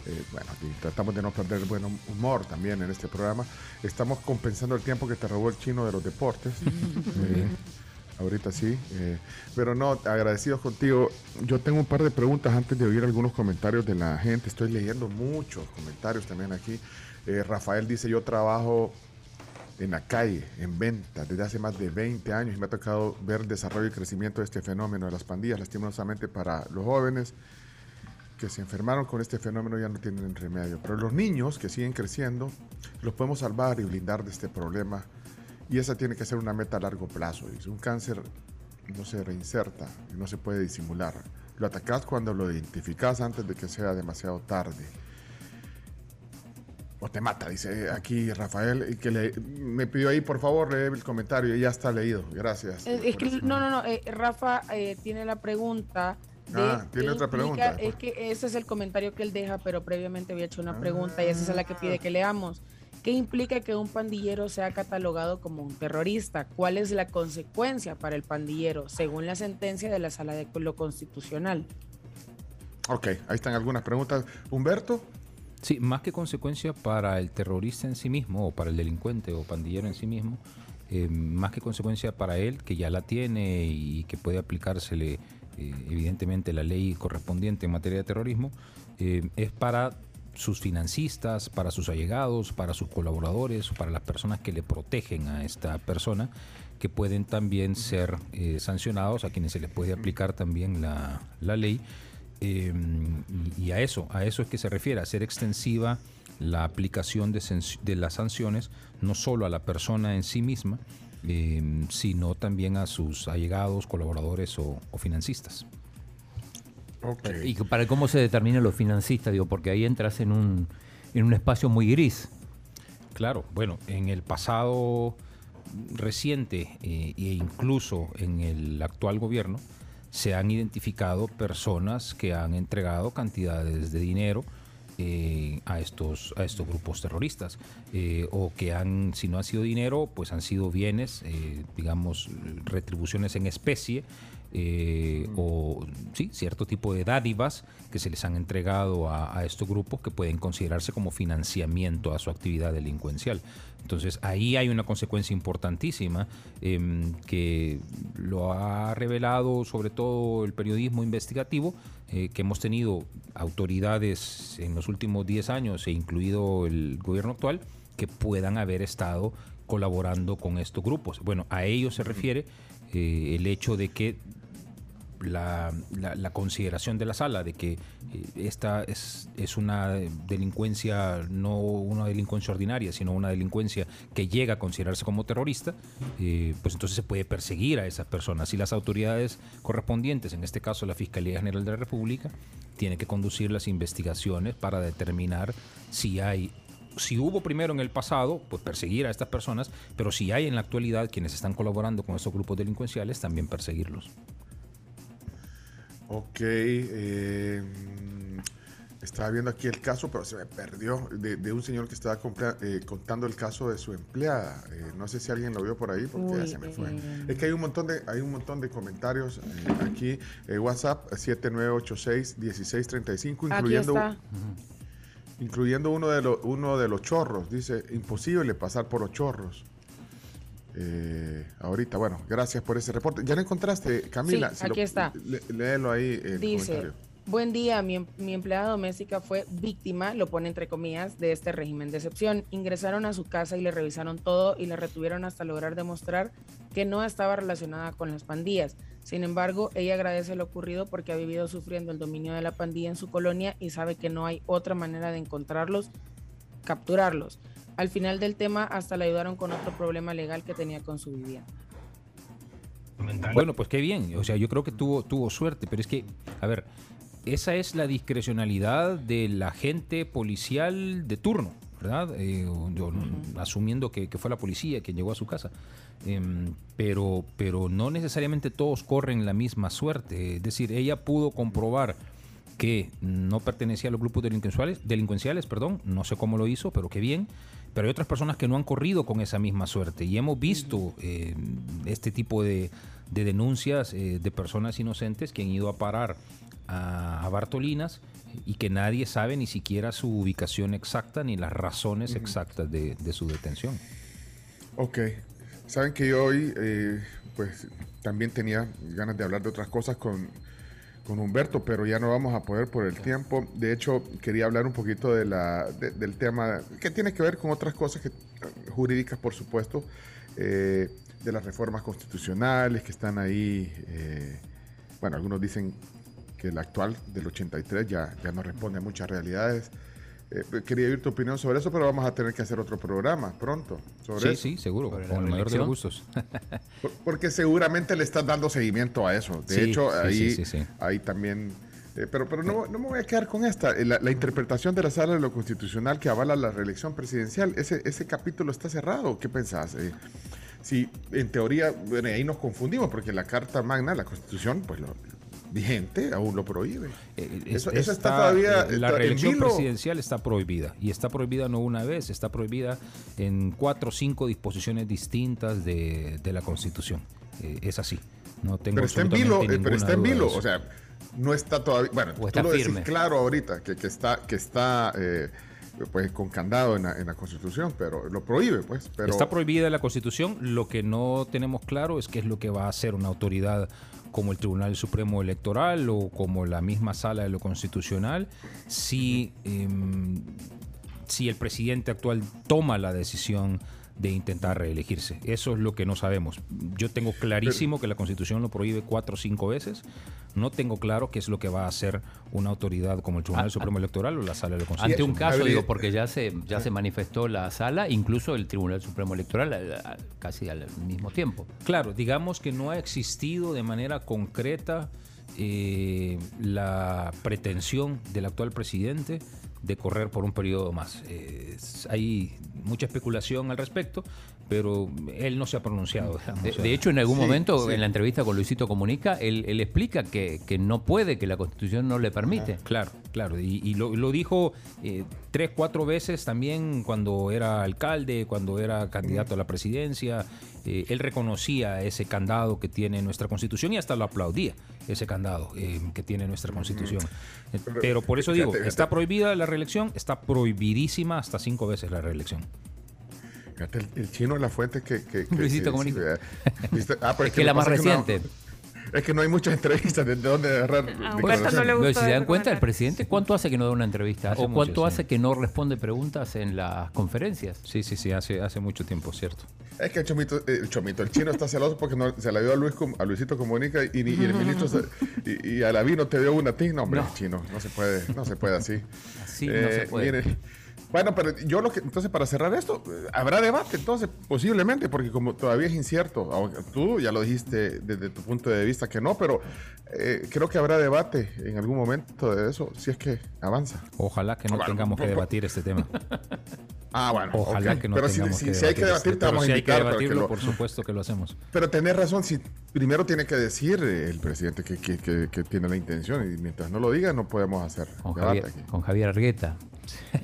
Eh, bueno, y tratamos de no perder el buen humor también en este programa. Estamos compensando el tiempo que te robó el chino de los deportes. ahorita sí. pero no, agradecidos contigo. Yo tengo un par de preguntas antes de oír algunos comentarios de la gente. Estoy leyendo muchos comentarios también aquí. Eh, Rafael dice, yo trabajo en la calle, en venta, desde hace más de 20 años y me ha tocado ver el desarrollo y crecimiento de este fenómeno de las pandillas, lastimosamente para los jóvenes. que se enfermaron con este fenómeno ya no tienen remedio. Pero los niños que siguen creciendo, los podemos salvar y blindar de este problema. Y esa tiene que ser una meta a largo plazo. Un cáncer no se reinserta, no se puede disimular. Lo atacás cuando lo identificás antes de que sea demasiado tarde. O te mata, dice aquí Rafael, que le, me pidió ahí, por favor, lee el comentario, y ya está leído. Gracias. Es, que, no, no, no, eh, Rafa eh, tiene la pregunta. ah, tiene otra pregunta. Es que ese es el comentario que él deja, pero previamente había hecho una pregunta y esa es la que pide que leamos. ¿Qué implica que un pandillero sea catalogado como un terrorista? ¿Cuál es la consecuencia para el pandillero según la sentencia de la Sala de lo Constitucional? Ok, ahí están algunas preguntas. Humberto. Sí, más que consecuencia para el terrorista en sí mismo o para el delincuente o pandillero en sí mismo, eh, más que consecuencia para él, que ya la tiene y que puede aplicársele eh, evidentemente la ley correspondiente en materia de terrorismo, eh, es para sus financistas, para sus allegados, para sus colaboradores, para las personas que le protegen a esta persona, que pueden también ser sancionados, a quienes se les puede aplicar también la, ley. Eh, y, a eso, a eso es que se refiere, a ser extensiva la aplicación de, las sanciones, no solo a la persona en sí misma, eh, sino también a sus allegados, colaboradores o financistas. Y para cómo se determina lo financista, digo, porque ahí entras en un, en un espacio muy gris. Claro, bueno, en el pasado reciente eh, e incluso en el actual gobierno se han identificado personas que han entregado cantidades de dinero eh, a, estos, a estos grupos terroristas eh, o que han, si no ha sido dinero, pues han sido bienes, digamos, retribuciones en especie eh, o sí, cierto tipo de dádivas que se les han entregado a, estos grupos que pueden considerarse como financiamiento a su actividad delincuencial. Entonces ahí hay una consecuencia importantísima em, que lo ha revelado sobre todo el periodismo investigativo, eh, que hemos tenido autoridades en los últimos 10 años e incluido el gobierno actual que puedan haber estado colaborando con estos grupos. Bueno, a ello se refiere eh, el hecho de que la, consideración de la sala de que eh, esta es, es, una delincuencia, no una delincuencia ordinaria, sino una delincuencia que llega a considerarse como terrorista, eh, pues entonces se puede perseguir a esas personas. Y las autoridades correspondientes, en este caso la Fiscalía General de la República, tiene que conducir las investigaciones para determinar si hay si hubo primero en el pasado, pues perseguir a estas personas, pero si hay en la actualidad quienes están colaborando con estos grupos delincuenciales, también perseguirlos. Ok. Eh, estaba viendo aquí el caso, pero se me perdió, de, un señor que estaba eh, contando el caso de su empleada. Eh, no sé si alguien lo vio por ahí, porque ya se me fue. Es que hay un montón de, hay un montón de comentarios aquí. WhatsApp 7986-1635, incluyendo, incluyendo uno, de los uno de los chorros. Dice, imposible pasar por los chorros. Eh, ahorita, bueno, gracias por ese reporte. ¿Ya lo encontraste, Camila? Sí, aquí está. léelo ahí. El Dice, buen día, mi, em, mi, empleada doméstica fue víctima, lo pone entre comillas, de este régimen de excepción. Ingresaron a su casa y le revisaron todo y le retuvieron hasta lograr demostrar que no estaba relacionada con las pandillas. Sin embargo, ella agradece lo ocurrido porque ha vivido sufriendo el dominio de la pandilla en su colonia y sabe que no hay otra manera de encontrarlos, capturarlos. Al final del tema hasta le ayudaron con otro problema legal que tenía con su vivienda. Bueno, pues qué bien. O sea, yo creo que tuvo, tuvo suerte, pero es que, a ver, esa es la discrecionalidad del agente policial de turno, ¿verdad? Eh, asumiendo que, fue la policía quien llegó a su casa. Em, pero, pero no necesariamente todos corren la misma suerte. Es decir, ella pudo comprobar que no pertenecía a los grupos delincuenciales, delincuenciales perdón, no sé cómo lo hizo, pero qué bien pero hay otras personas que no han corrido con esa misma suerte. Y hemos visto eh, este tipo de, denuncias eh, de personas inocentes que han ido a parar a, Bartolinas y que nadie sabe ni siquiera su ubicación exacta ni las razones exactas de, su detención. Ok, saben que yo hoy eh, pues también tenía ganas de hablar de otras cosas con con Humberto, pero ya no vamos a poder por el tiempo. De hecho, quería hablar un poquito de la, del tema que tiene que ver con otras cosas que, jurídicas, por supuesto, eh, de las reformas constitucionales que están ahí. Eh, bueno, algunos dicen que el actual del 83 ya, ya no responde a muchas realidades. Eh, quería oír tu opinión sobre eso, pero vamos a tener que hacer otro programa pronto. Sobre sí, sí, seguro, con el mayor de los gustos. porque seguramente le estás dando seguimiento a eso. De hecho, ahí, ahí también... Eh, pero pero no, no, me voy a quedar con esta. Eh, la, interpretación de la sala de lo constitucional que avala la reelección presidencial, ese, ese capítulo está cerrado. ¿Qué pensás? sí, en teoría, bueno, ahí nos confundimos porque la Carta Magna, la Constitución, pues lo, vigente aún lo prohíbe. Eh, eso, está, todavía. La reelección presidencial está prohibida. Y está prohibida no una vez, está prohibida en cuatro o cinco disposiciones distintas de, la Constitución. Eh, es así. No tengo pero está en vilo, eh, pero está en vilo. O sea, no está todavía. Bueno, tú lo decís claro ahorita, que, que está. Que está pues con candado en la, Constitución, pero lo prohíbe, pues. Pero... Está prohibida la Constitución. Lo que no tenemos claro es qué es lo que va a hacer una autoridad como el Tribunal Supremo Electoral o como la misma sala de lo constitucional, si, em, si el presidente actual toma la decisión de intentar reelegirse. Eso es lo que no sabemos. Yo tengo clarísimo que la Constitución lo prohíbe cuatro o cinco veces. No tengo claro qué es lo que va a hacer una autoridad como el Tribunal ah, Supremo Electoral o la Sala de lo Constitucional. Ante un caso, digo, porque ya se, ya se manifestó la Sala, incluso el Tribunal Supremo Electoral, casi al mismo tiempo. Claro, digamos que no ha existido de manera concreta eh, la pretensión del actual presidente de correr por un periodo más. hay mucha especulación al respecto, pero él no se ha pronunciado. De, hecho, en algún momento, en la entrevista con Luisito Comunica, él, explica que, no puede, que la Constitución no le permite. Claro, claro. Y, lo, dijo eh, tres, cuatro veces también cuando era alcalde, cuando era candidato a la presidencia. Eh, él reconocía ese candado que tiene nuestra Constitución y hasta lo aplaudía, ese candado eh, que tiene nuestra Constitución. Pero por eso digo, está prohibida la reelección, está prohibidísima hasta cinco veces la reelección. El, chino es la fuente que... que, Luisito Comunica. Ah, es, que, la más reciente. Es que no hay muchas entrevistas de, dónde agarrar. Pero si se dan cuenta, el presidente, ¿cuánto hace que no da una entrevista? ¿O cuánto hace que no responde preguntas en las conferencias? Sí, sí, sí, hace, hace mucho tiempo, cierto. Es que el chomito, el, chomito, el chino está celoso porque no, se la dio a, Luis, a Luisito Comunica y, y, el ministro y, y, a la vino te dio una ti. No, hombre, chino, no se puede, no se puede así. Así no se eh, puede. Bueno, pero yo lo que, entonces para cerrar esto, habrá debate entonces, posiblemente, porque como todavía es incierto, tú ya lo dijiste desde tu punto de vista que no, pero eh, creo que habrá debate en algún momento de eso, si es que avanza. Ojalá que no tengamos que debatir este tema. Ah, bueno. Ojalá que no pero tengamos si, que si, hay que debatir, este, te vamos a invitar. Si hay que debatirlo, por supuesto que lo hacemos. Pero tenés razón, si primero tiene que decir el presidente que, que, que, tiene la intención y mientras no lo diga no podemos hacer con Javier, Con Javier Argueta.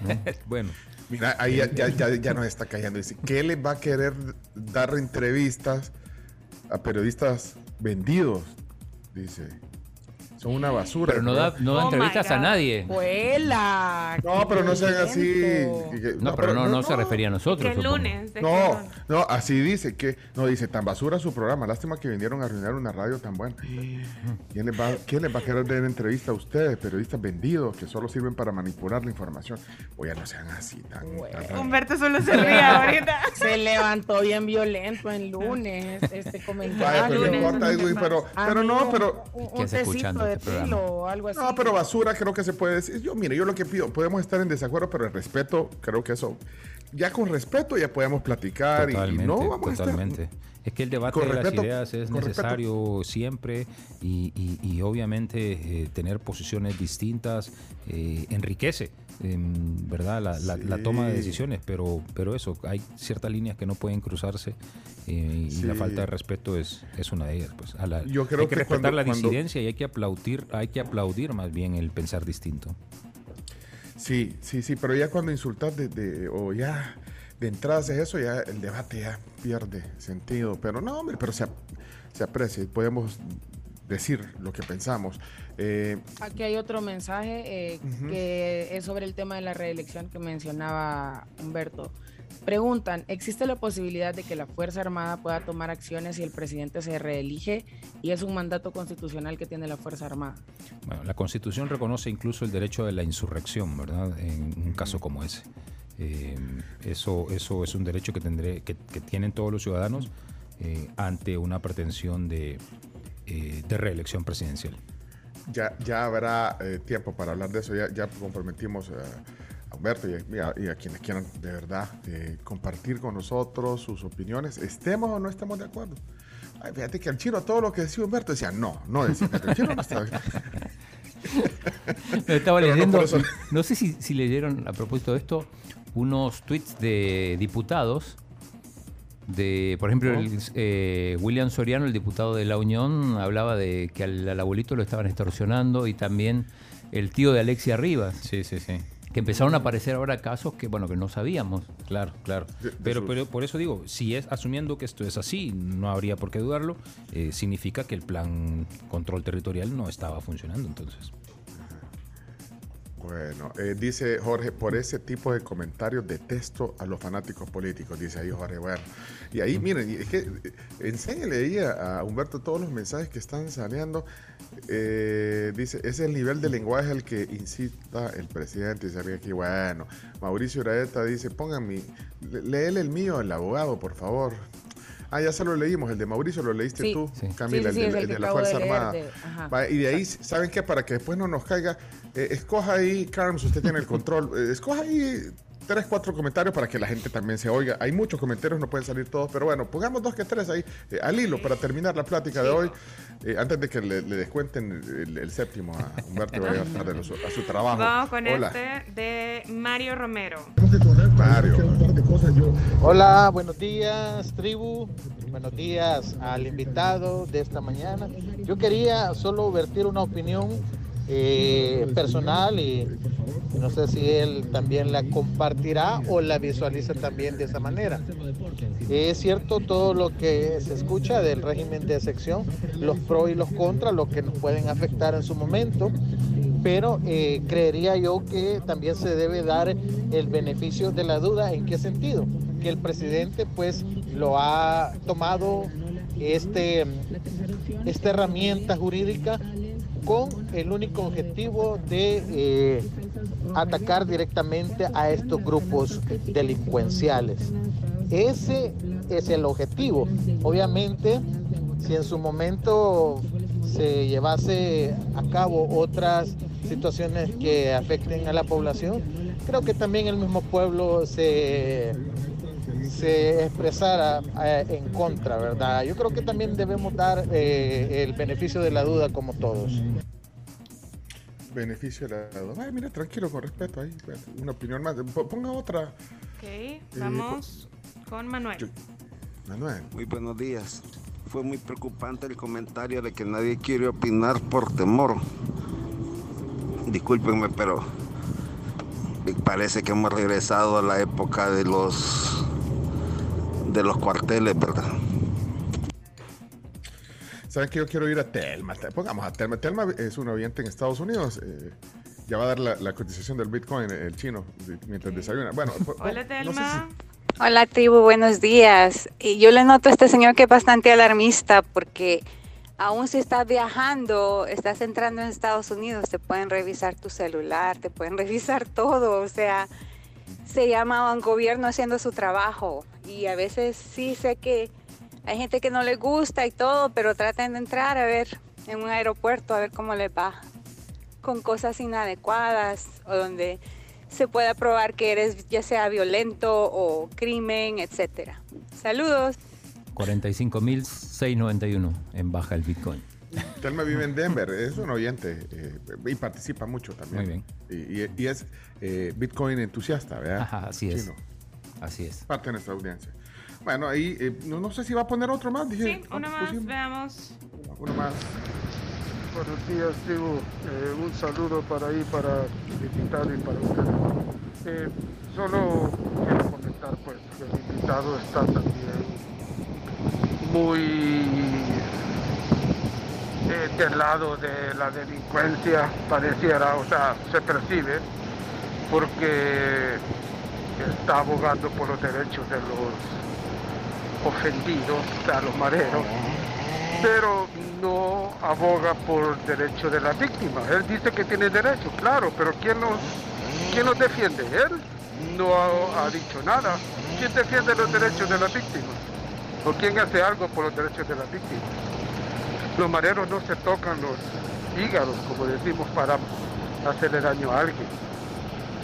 bueno. Mira, ahí ya, ya, ya, nos está callando. Dice, ¿qué le va a querer dar entrevistas a periodistas vendidos? Dice son una basura. Pero no da, no da oh entrevistas a nadie. Vuela. No, pero no sean así. No, pero no, no, se refería a nosotros. Que el lunes. No, no, así dice que, no dice, tan basura su programa. Lástima que vinieron a arruinar una radio tan buena. ¿Quién les va, quién les va a querer dar entrevista a ustedes, periodistas vendidos que solo sirven para manipular la información? O ya no sean así tan. Humberto solo se ría ahorita. Se levantó bien violento el lunes este comentario. pero, pero, no, pero. ¿Quién está Este o algo así. No, pero basura creo que se puede decir. Yo, mire, yo lo que pido, podemos estar en desacuerdo, pero el respeto, creo que eso, ya con respeto ya podemos platicar y, no vamos totalmente. Es que el debate de las ideas es necesario siempre y, obviamente eh, tener posiciones distintas eh, enriquece. ¿Verdad? La, toma de decisiones, pero, pero eso, hay ciertas líneas que no pueden cruzarse eh, y la falta de respeto es, es una de ellas. Pues. Yo creo hay que, respetar la disidencia y hay que aplaudir, hay que aplaudir más bien el pensar distinto. Sí, sí, sí, pero ya cuando insultas de, o ya de entrada es eso, ya el debate ya pierde sentido. Pero no, hombre, pero se, se aprecia y podemos decir lo que pensamos. Eh, Aquí hay otro mensaje eh, que es sobre el tema de la reelección que mencionaba Humberto. Preguntan, ¿existe la posibilidad de que la Fuerza Armada pueda tomar acciones si el presidente se reelige y es un mandato constitucional que tiene la Fuerza Armada? Bueno, la Constitución reconoce incluso el derecho de la insurrección, ¿verdad? En un caso como ese. Eh, eso, eso es un derecho que, tendré, que, tienen todos los ciudadanos ante una pretensión de, de reelección presidencial. ya, ya habrá eh, tiempo para hablar de eso. Ya, ya comprometimos a Humberto y a, quienes quieran de verdad eh, compartir con nosotros sus opiniones, estemos o no estemos de acuerdo. fíjate que al chino todo lo que decía Humberto decía no, no decía, el chino no estaba. Estaba leyendo, no, sé si, si, leyeron a propósito de esto, unos tweets de diputados. De, por ejemplo, eh, William Soriano, el diputado de la Unión, hablaba de que al, abuelito lo estaban extorsionando y también el tío de Alexia Rivas. Sí, sí, sí. Que empezaron a aparecer ahora casos que, bueno, que no sabíamos. Claro, claro. Pero, pero por eso digo, si es asumiendo que esto es así, no habría por qué dudarlo, eh, significa que el plan control territorial no estaba funcionando entonces. Bueno, eh, dice Jorge, por ese tipo de comentarios detesto a los fanáticos políticos, dice ahí Jorge. Bueno, y ahí miren, es que eh, enséñale ahí a, Humberto todos los mensajes que están saliendo. Eh, dice, ese es el nivel de lenguaje al que incita el presidente. Y sabía que, bueno, Mauricio Uraeta dice, pongan mi, léele el mío, el abogado, por favor. Ah, ya se lo leímos, el de Mauricio lo leíste tú, Camila, el, de, la Fuerza Armada. y de ahí, ¿saben qué? Para que después no nos caiga, eh, escoja ahí, Carms, usted tiene el control, eh, escoja ahí tres, cuatro comentarios para que la gente también se oiga. Hay muchos comentarios, no pueden salir todos, pero bueno, pongamos dos que tres ahí eh, al hilo para terminar la plática de hoy. antes de que le, descuenten el, séptimo a Humberto vaya a, su trabajo. Vamos con este de Mario Romero. Mario. Hola, buenos días, tribu. Buenos días al invitado de esta mañana. Yo quería solo vertir una opinión eh, personal y no sé si él también la compartirá o la visualiza también de esa manera. Es cierto todo lo que se escucha del régimen de sección, los pros y los contras, lo que nos pueden afectar en su momento, pero eh, creería yo que también se debe dar el beneficio de la duda. ¿En qué sentido? Que el presidente pues lo ha tomado este, esta herramienta jurídica con el único objetivo de eh, atacar directamente a estos grupos delincuenciales. Ese es el objetivo. Obviamente, si en su momento se llevase a cabo otras situaciones que afecten a la población, creo que también el mismo pueblo se, se expresara eh, en contra, ¿verdad? Yo creo que también debemos dar eh, el beneficio de la duda como todos beneficio de la duda. Ay, mira, tranquilo, con respeto ahí. Una opinión más. Ponga otra. Ok, eh, vamos con Manuel. Manuel. Muy buenos días. Fue muy preocupante el comentario de que nadie quiere opinar por temor. Discúlpenme, pero parece que hemos regresado a la época de los de los cuarteles, ¿verdad? ¿Saben que yo quiero ir a Telma? Pongamos a Telma. Telma es un oyente en Estados Unidos. Eh, ya va a dar la, cotización del Bitcoin, el chino, mientras desayuna. Bueno, Hola, Telma. Hola, tribu, buenos días. Y yo le noto a este señor que es bastante alarmista porque aún si estás viajando, estás entrando en Estados Unidos, te pueden revisar tu celular, te pueden revisar todo. O sea, se llama un gobierno haciendo su trabajo. Y a veces sí sé que hay gente que no le gusta y todo, pero traten de entrar a ver en un aeropuerto a ver cómo les va con cosas inadecuadas o donde se pueda probar que eres ya sea violento o crimen, etcétera. Saludos. 45.691 en baja el Bitcoin. Telma vive en Denver, es un oyente eh, y participa mucho también. Muy bien. Y, es eh, Bitcoin entusiasta, ¿verdad? Ajá, así es. Así es. Parte de nuestra audiencia. Bueno, ahí eh, no, sé si va a poner otro más. Dije, sí, uno más, veamos. Uno más. Buenos días, tribu. Eh, un saludo para ahí, para el invitado y para usted. Eh, solo quiero comentar pues que el invitado está también muy del lado de la delincuencia, pareciera, o sea, se percibe, porque está abogando por los derechos de los ofendidos, sea, los mareros, pero no aboga por derecho de la víctima. Él dice que tiene derecho, claro, pero ¿quién nos, quién nos defiende? Él no ha, dicho nada. ¿Quién defiende los derechos de la víctima? ¿O quién hace algo por los derechos de la víctima? Los mareros no se tocan los, hígados, como decimos, para hacerle daño a alguien.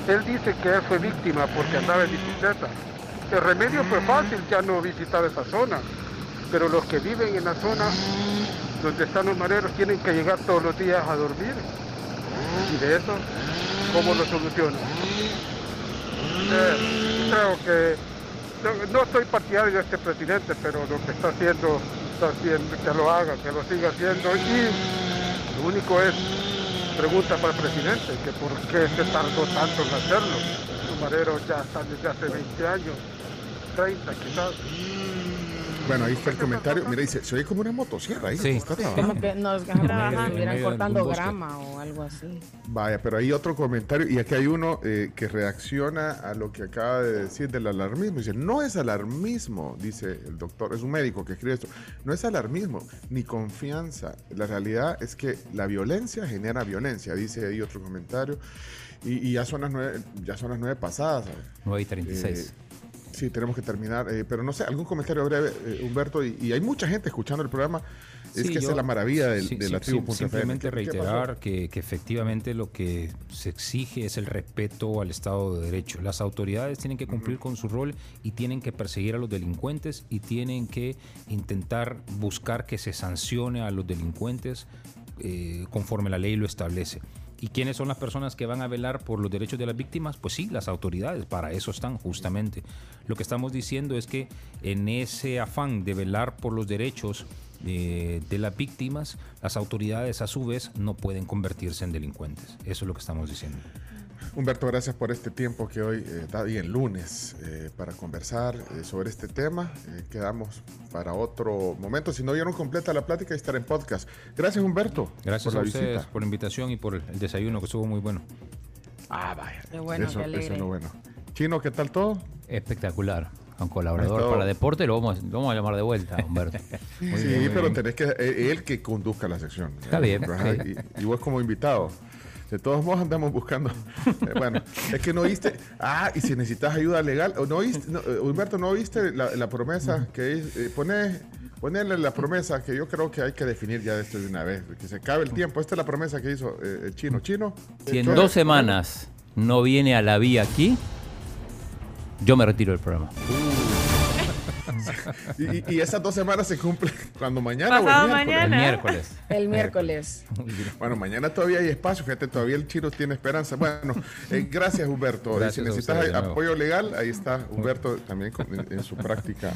Él dice que él fue víctima porque andaba en bicicleta. El remedio fue fácil, ya no visitar esa zona. Pero los que viven en la zona donde están los mareros tienen que llegar todos los días a dormir. Y de eso, ¿cómo lo solucionan? Eh, creo que no, estoy partidario de este presidente, pero lo que está haciendo, está haciendo, que lo haga, que lo siga haciendo. Y lo único es pregunta para el presidente, que por qué se tardó tanto en hacerlo. Los mareros ya están desde hace 20 años, 30 quizás. Bueno, ahí está el comentario. Mira, dice, se oye como una motosierra ahí. Sí, está sí. Como que nos estuvieran cortando grama o algo así. Vaya, pero hay otro comentario y aquí hay uno eh, que reacciona a lo que acaba de decir del alarmismo. Dice, no es alarmismo, dice el doctor, es un médico que escribe esto. No es alarmismo, ni confianza. La realidad es que la violencia genera violencia, dice ahí otro comentario. Y, ya son las nueve, ya son las nueve pasadas. 9 y 36. Eh, Sí, tenemos que terminar, eh, pero no sé, algún comentario breve, eh, Humberto, y, hay mucha gente escuchando el programa. Es que esa es la maravilla de, la tribu. simplemente reiterar que, efectivamente lo que se exige es el respeto al Estado de Derecho. Las autoridades tienen que cumplir con su rol y tienen que perseguir a los delincuentes y tienen que intentar buscar que se sancione a los delincuentes eh, conforme la ley lo establece. ¿Y quiénes son las personas que van a velar por los derechos de las víctimas? Pues sí, las autoridades, para eso están justamente. Lo que estamos diciendo es que en ese afán de velar por los derechos de, las víctimas, las autoridades a su vez no pueden convertirse en delincuentes. Eso es lo que estamos diciendo. Humberto, gracias por este tiempo que hoy eh, da bien lunes eh, para conversar eh, sobre este tema. quedamos para otro momento. Si no vieron completa la plática, estará en podcast. Gracias, Humberto. Gracias a ustedes por la invitación y por el, desayuno, que estuvo muy bueno. Ah, vaya. Qué bueno, eso, qué eso es lo bueno. Chino, ¿qué tal todo? Espectacular. Un colaborador para deporte lo vamos, vamos a llamar de vuelta, Humberto. sí, pero tenés que él que conduzca la sección. Está bien. y vos como invitado. De todos modos andamos buscando. Eh, bueno, es que no oíste. Ah, y si necesitas ayuda legal, no oíste, eh, Humberto, ¿no oíste la, promesa que eh, pone, ponerle la promesa que yo creo que hay que definir ya esto de una vez, que se acabe el tiempo. Esta es la promesa que hizo el chino. Chino. Si en dos semanas no viene a la vía aquí, yo me retiro del programa. y, esas dos semanas se cumplen cuando mañana o el miércoles. El miércoles. El miércoles. Bueno, mañana todavía hay espacio, fíjate, todavía el chino tiene esperanza. Bueno, eh, gracias Humberto. si necesitas apoyo legal, ahí está Humberto también en, su práctica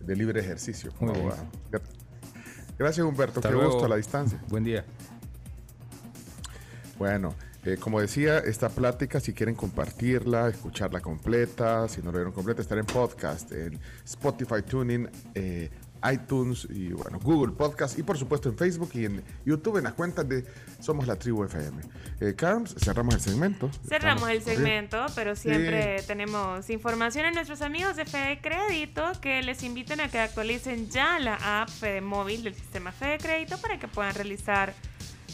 de libre ejercicio Gracias Humberto, qué gusto a la distancia. Buen día. Bueno. Eh, como decía, esta plática, si quieren compartirla, escucharla completa, si no la vieron completa, estará en podcast, en Spotify, Tuning, eh, iTunes y bueno, Google Podcast y por supuesto en Facebook y en YouTube en las cuentas de Somos la Tribu FM. Eh, Carms, cerramos el segmento. Cerramos el segmento, pero siempre tenemos información en nuestros amigos de Fede Crédito que les inviten a que actualicen ya la app Fede Móvil del sistema Fede Crédito para que puedan realizar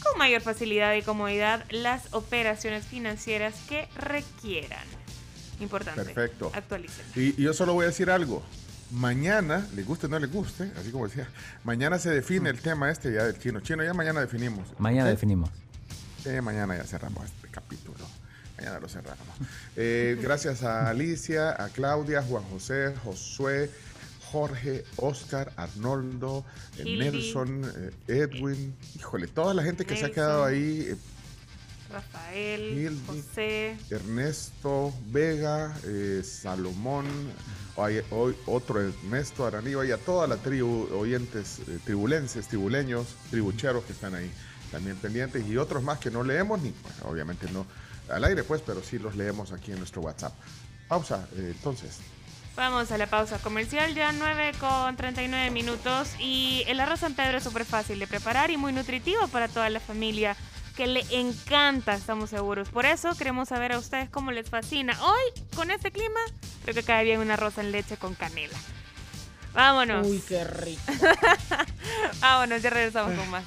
con mayor facilidad y comodidad las operaciones financieras que requieran. Importante. Perfecto. Actualicen. Y, yo solo voy a decir algo. Mañana, le guste o no le guste, así como decía, mañana se define el tema este ya del chino. Chino, ya mañana definimos. Mañana definimos. Sí, mañana ya cerramos este capítulo. Mañana lo cerramos. Eh, gracias a Alicia, a Claudia, Juan José, Josué, Jorge, Oscar, Arnoldo, eh, Nelson, eh, Edwin, híjole, toda la gente que se ha quedado ahí. Eh, Rafael, José, Ernesto, Vega, Salomón, hoy, hoy, otro Ernesto Araníba y a toda la tribu, oyentes tribulenses, tribuleños, tribucheros que están ahí también pendientes y otros más que no leemos, ni obviamente no al aire pues, pero sí los leemos aquí en nuestro WhatsApp. Pausa, entonces. Vamos a la pausa comercial, ya 9 con 39 minutos. Y el arroz San Pedro es súper fácil de preparar y muy nutritivo para toda la familia que le encanta, estamos seguros. Por eso queremos saber a ustedes cómo les fascina. Hoy, con este clima, creo que cae bien una arroz en leche con canela. Vámonos. Uy, qué rico. Vámonos, ya regresamos con más.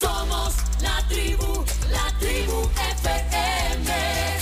Somos la tribu, la tribu FM.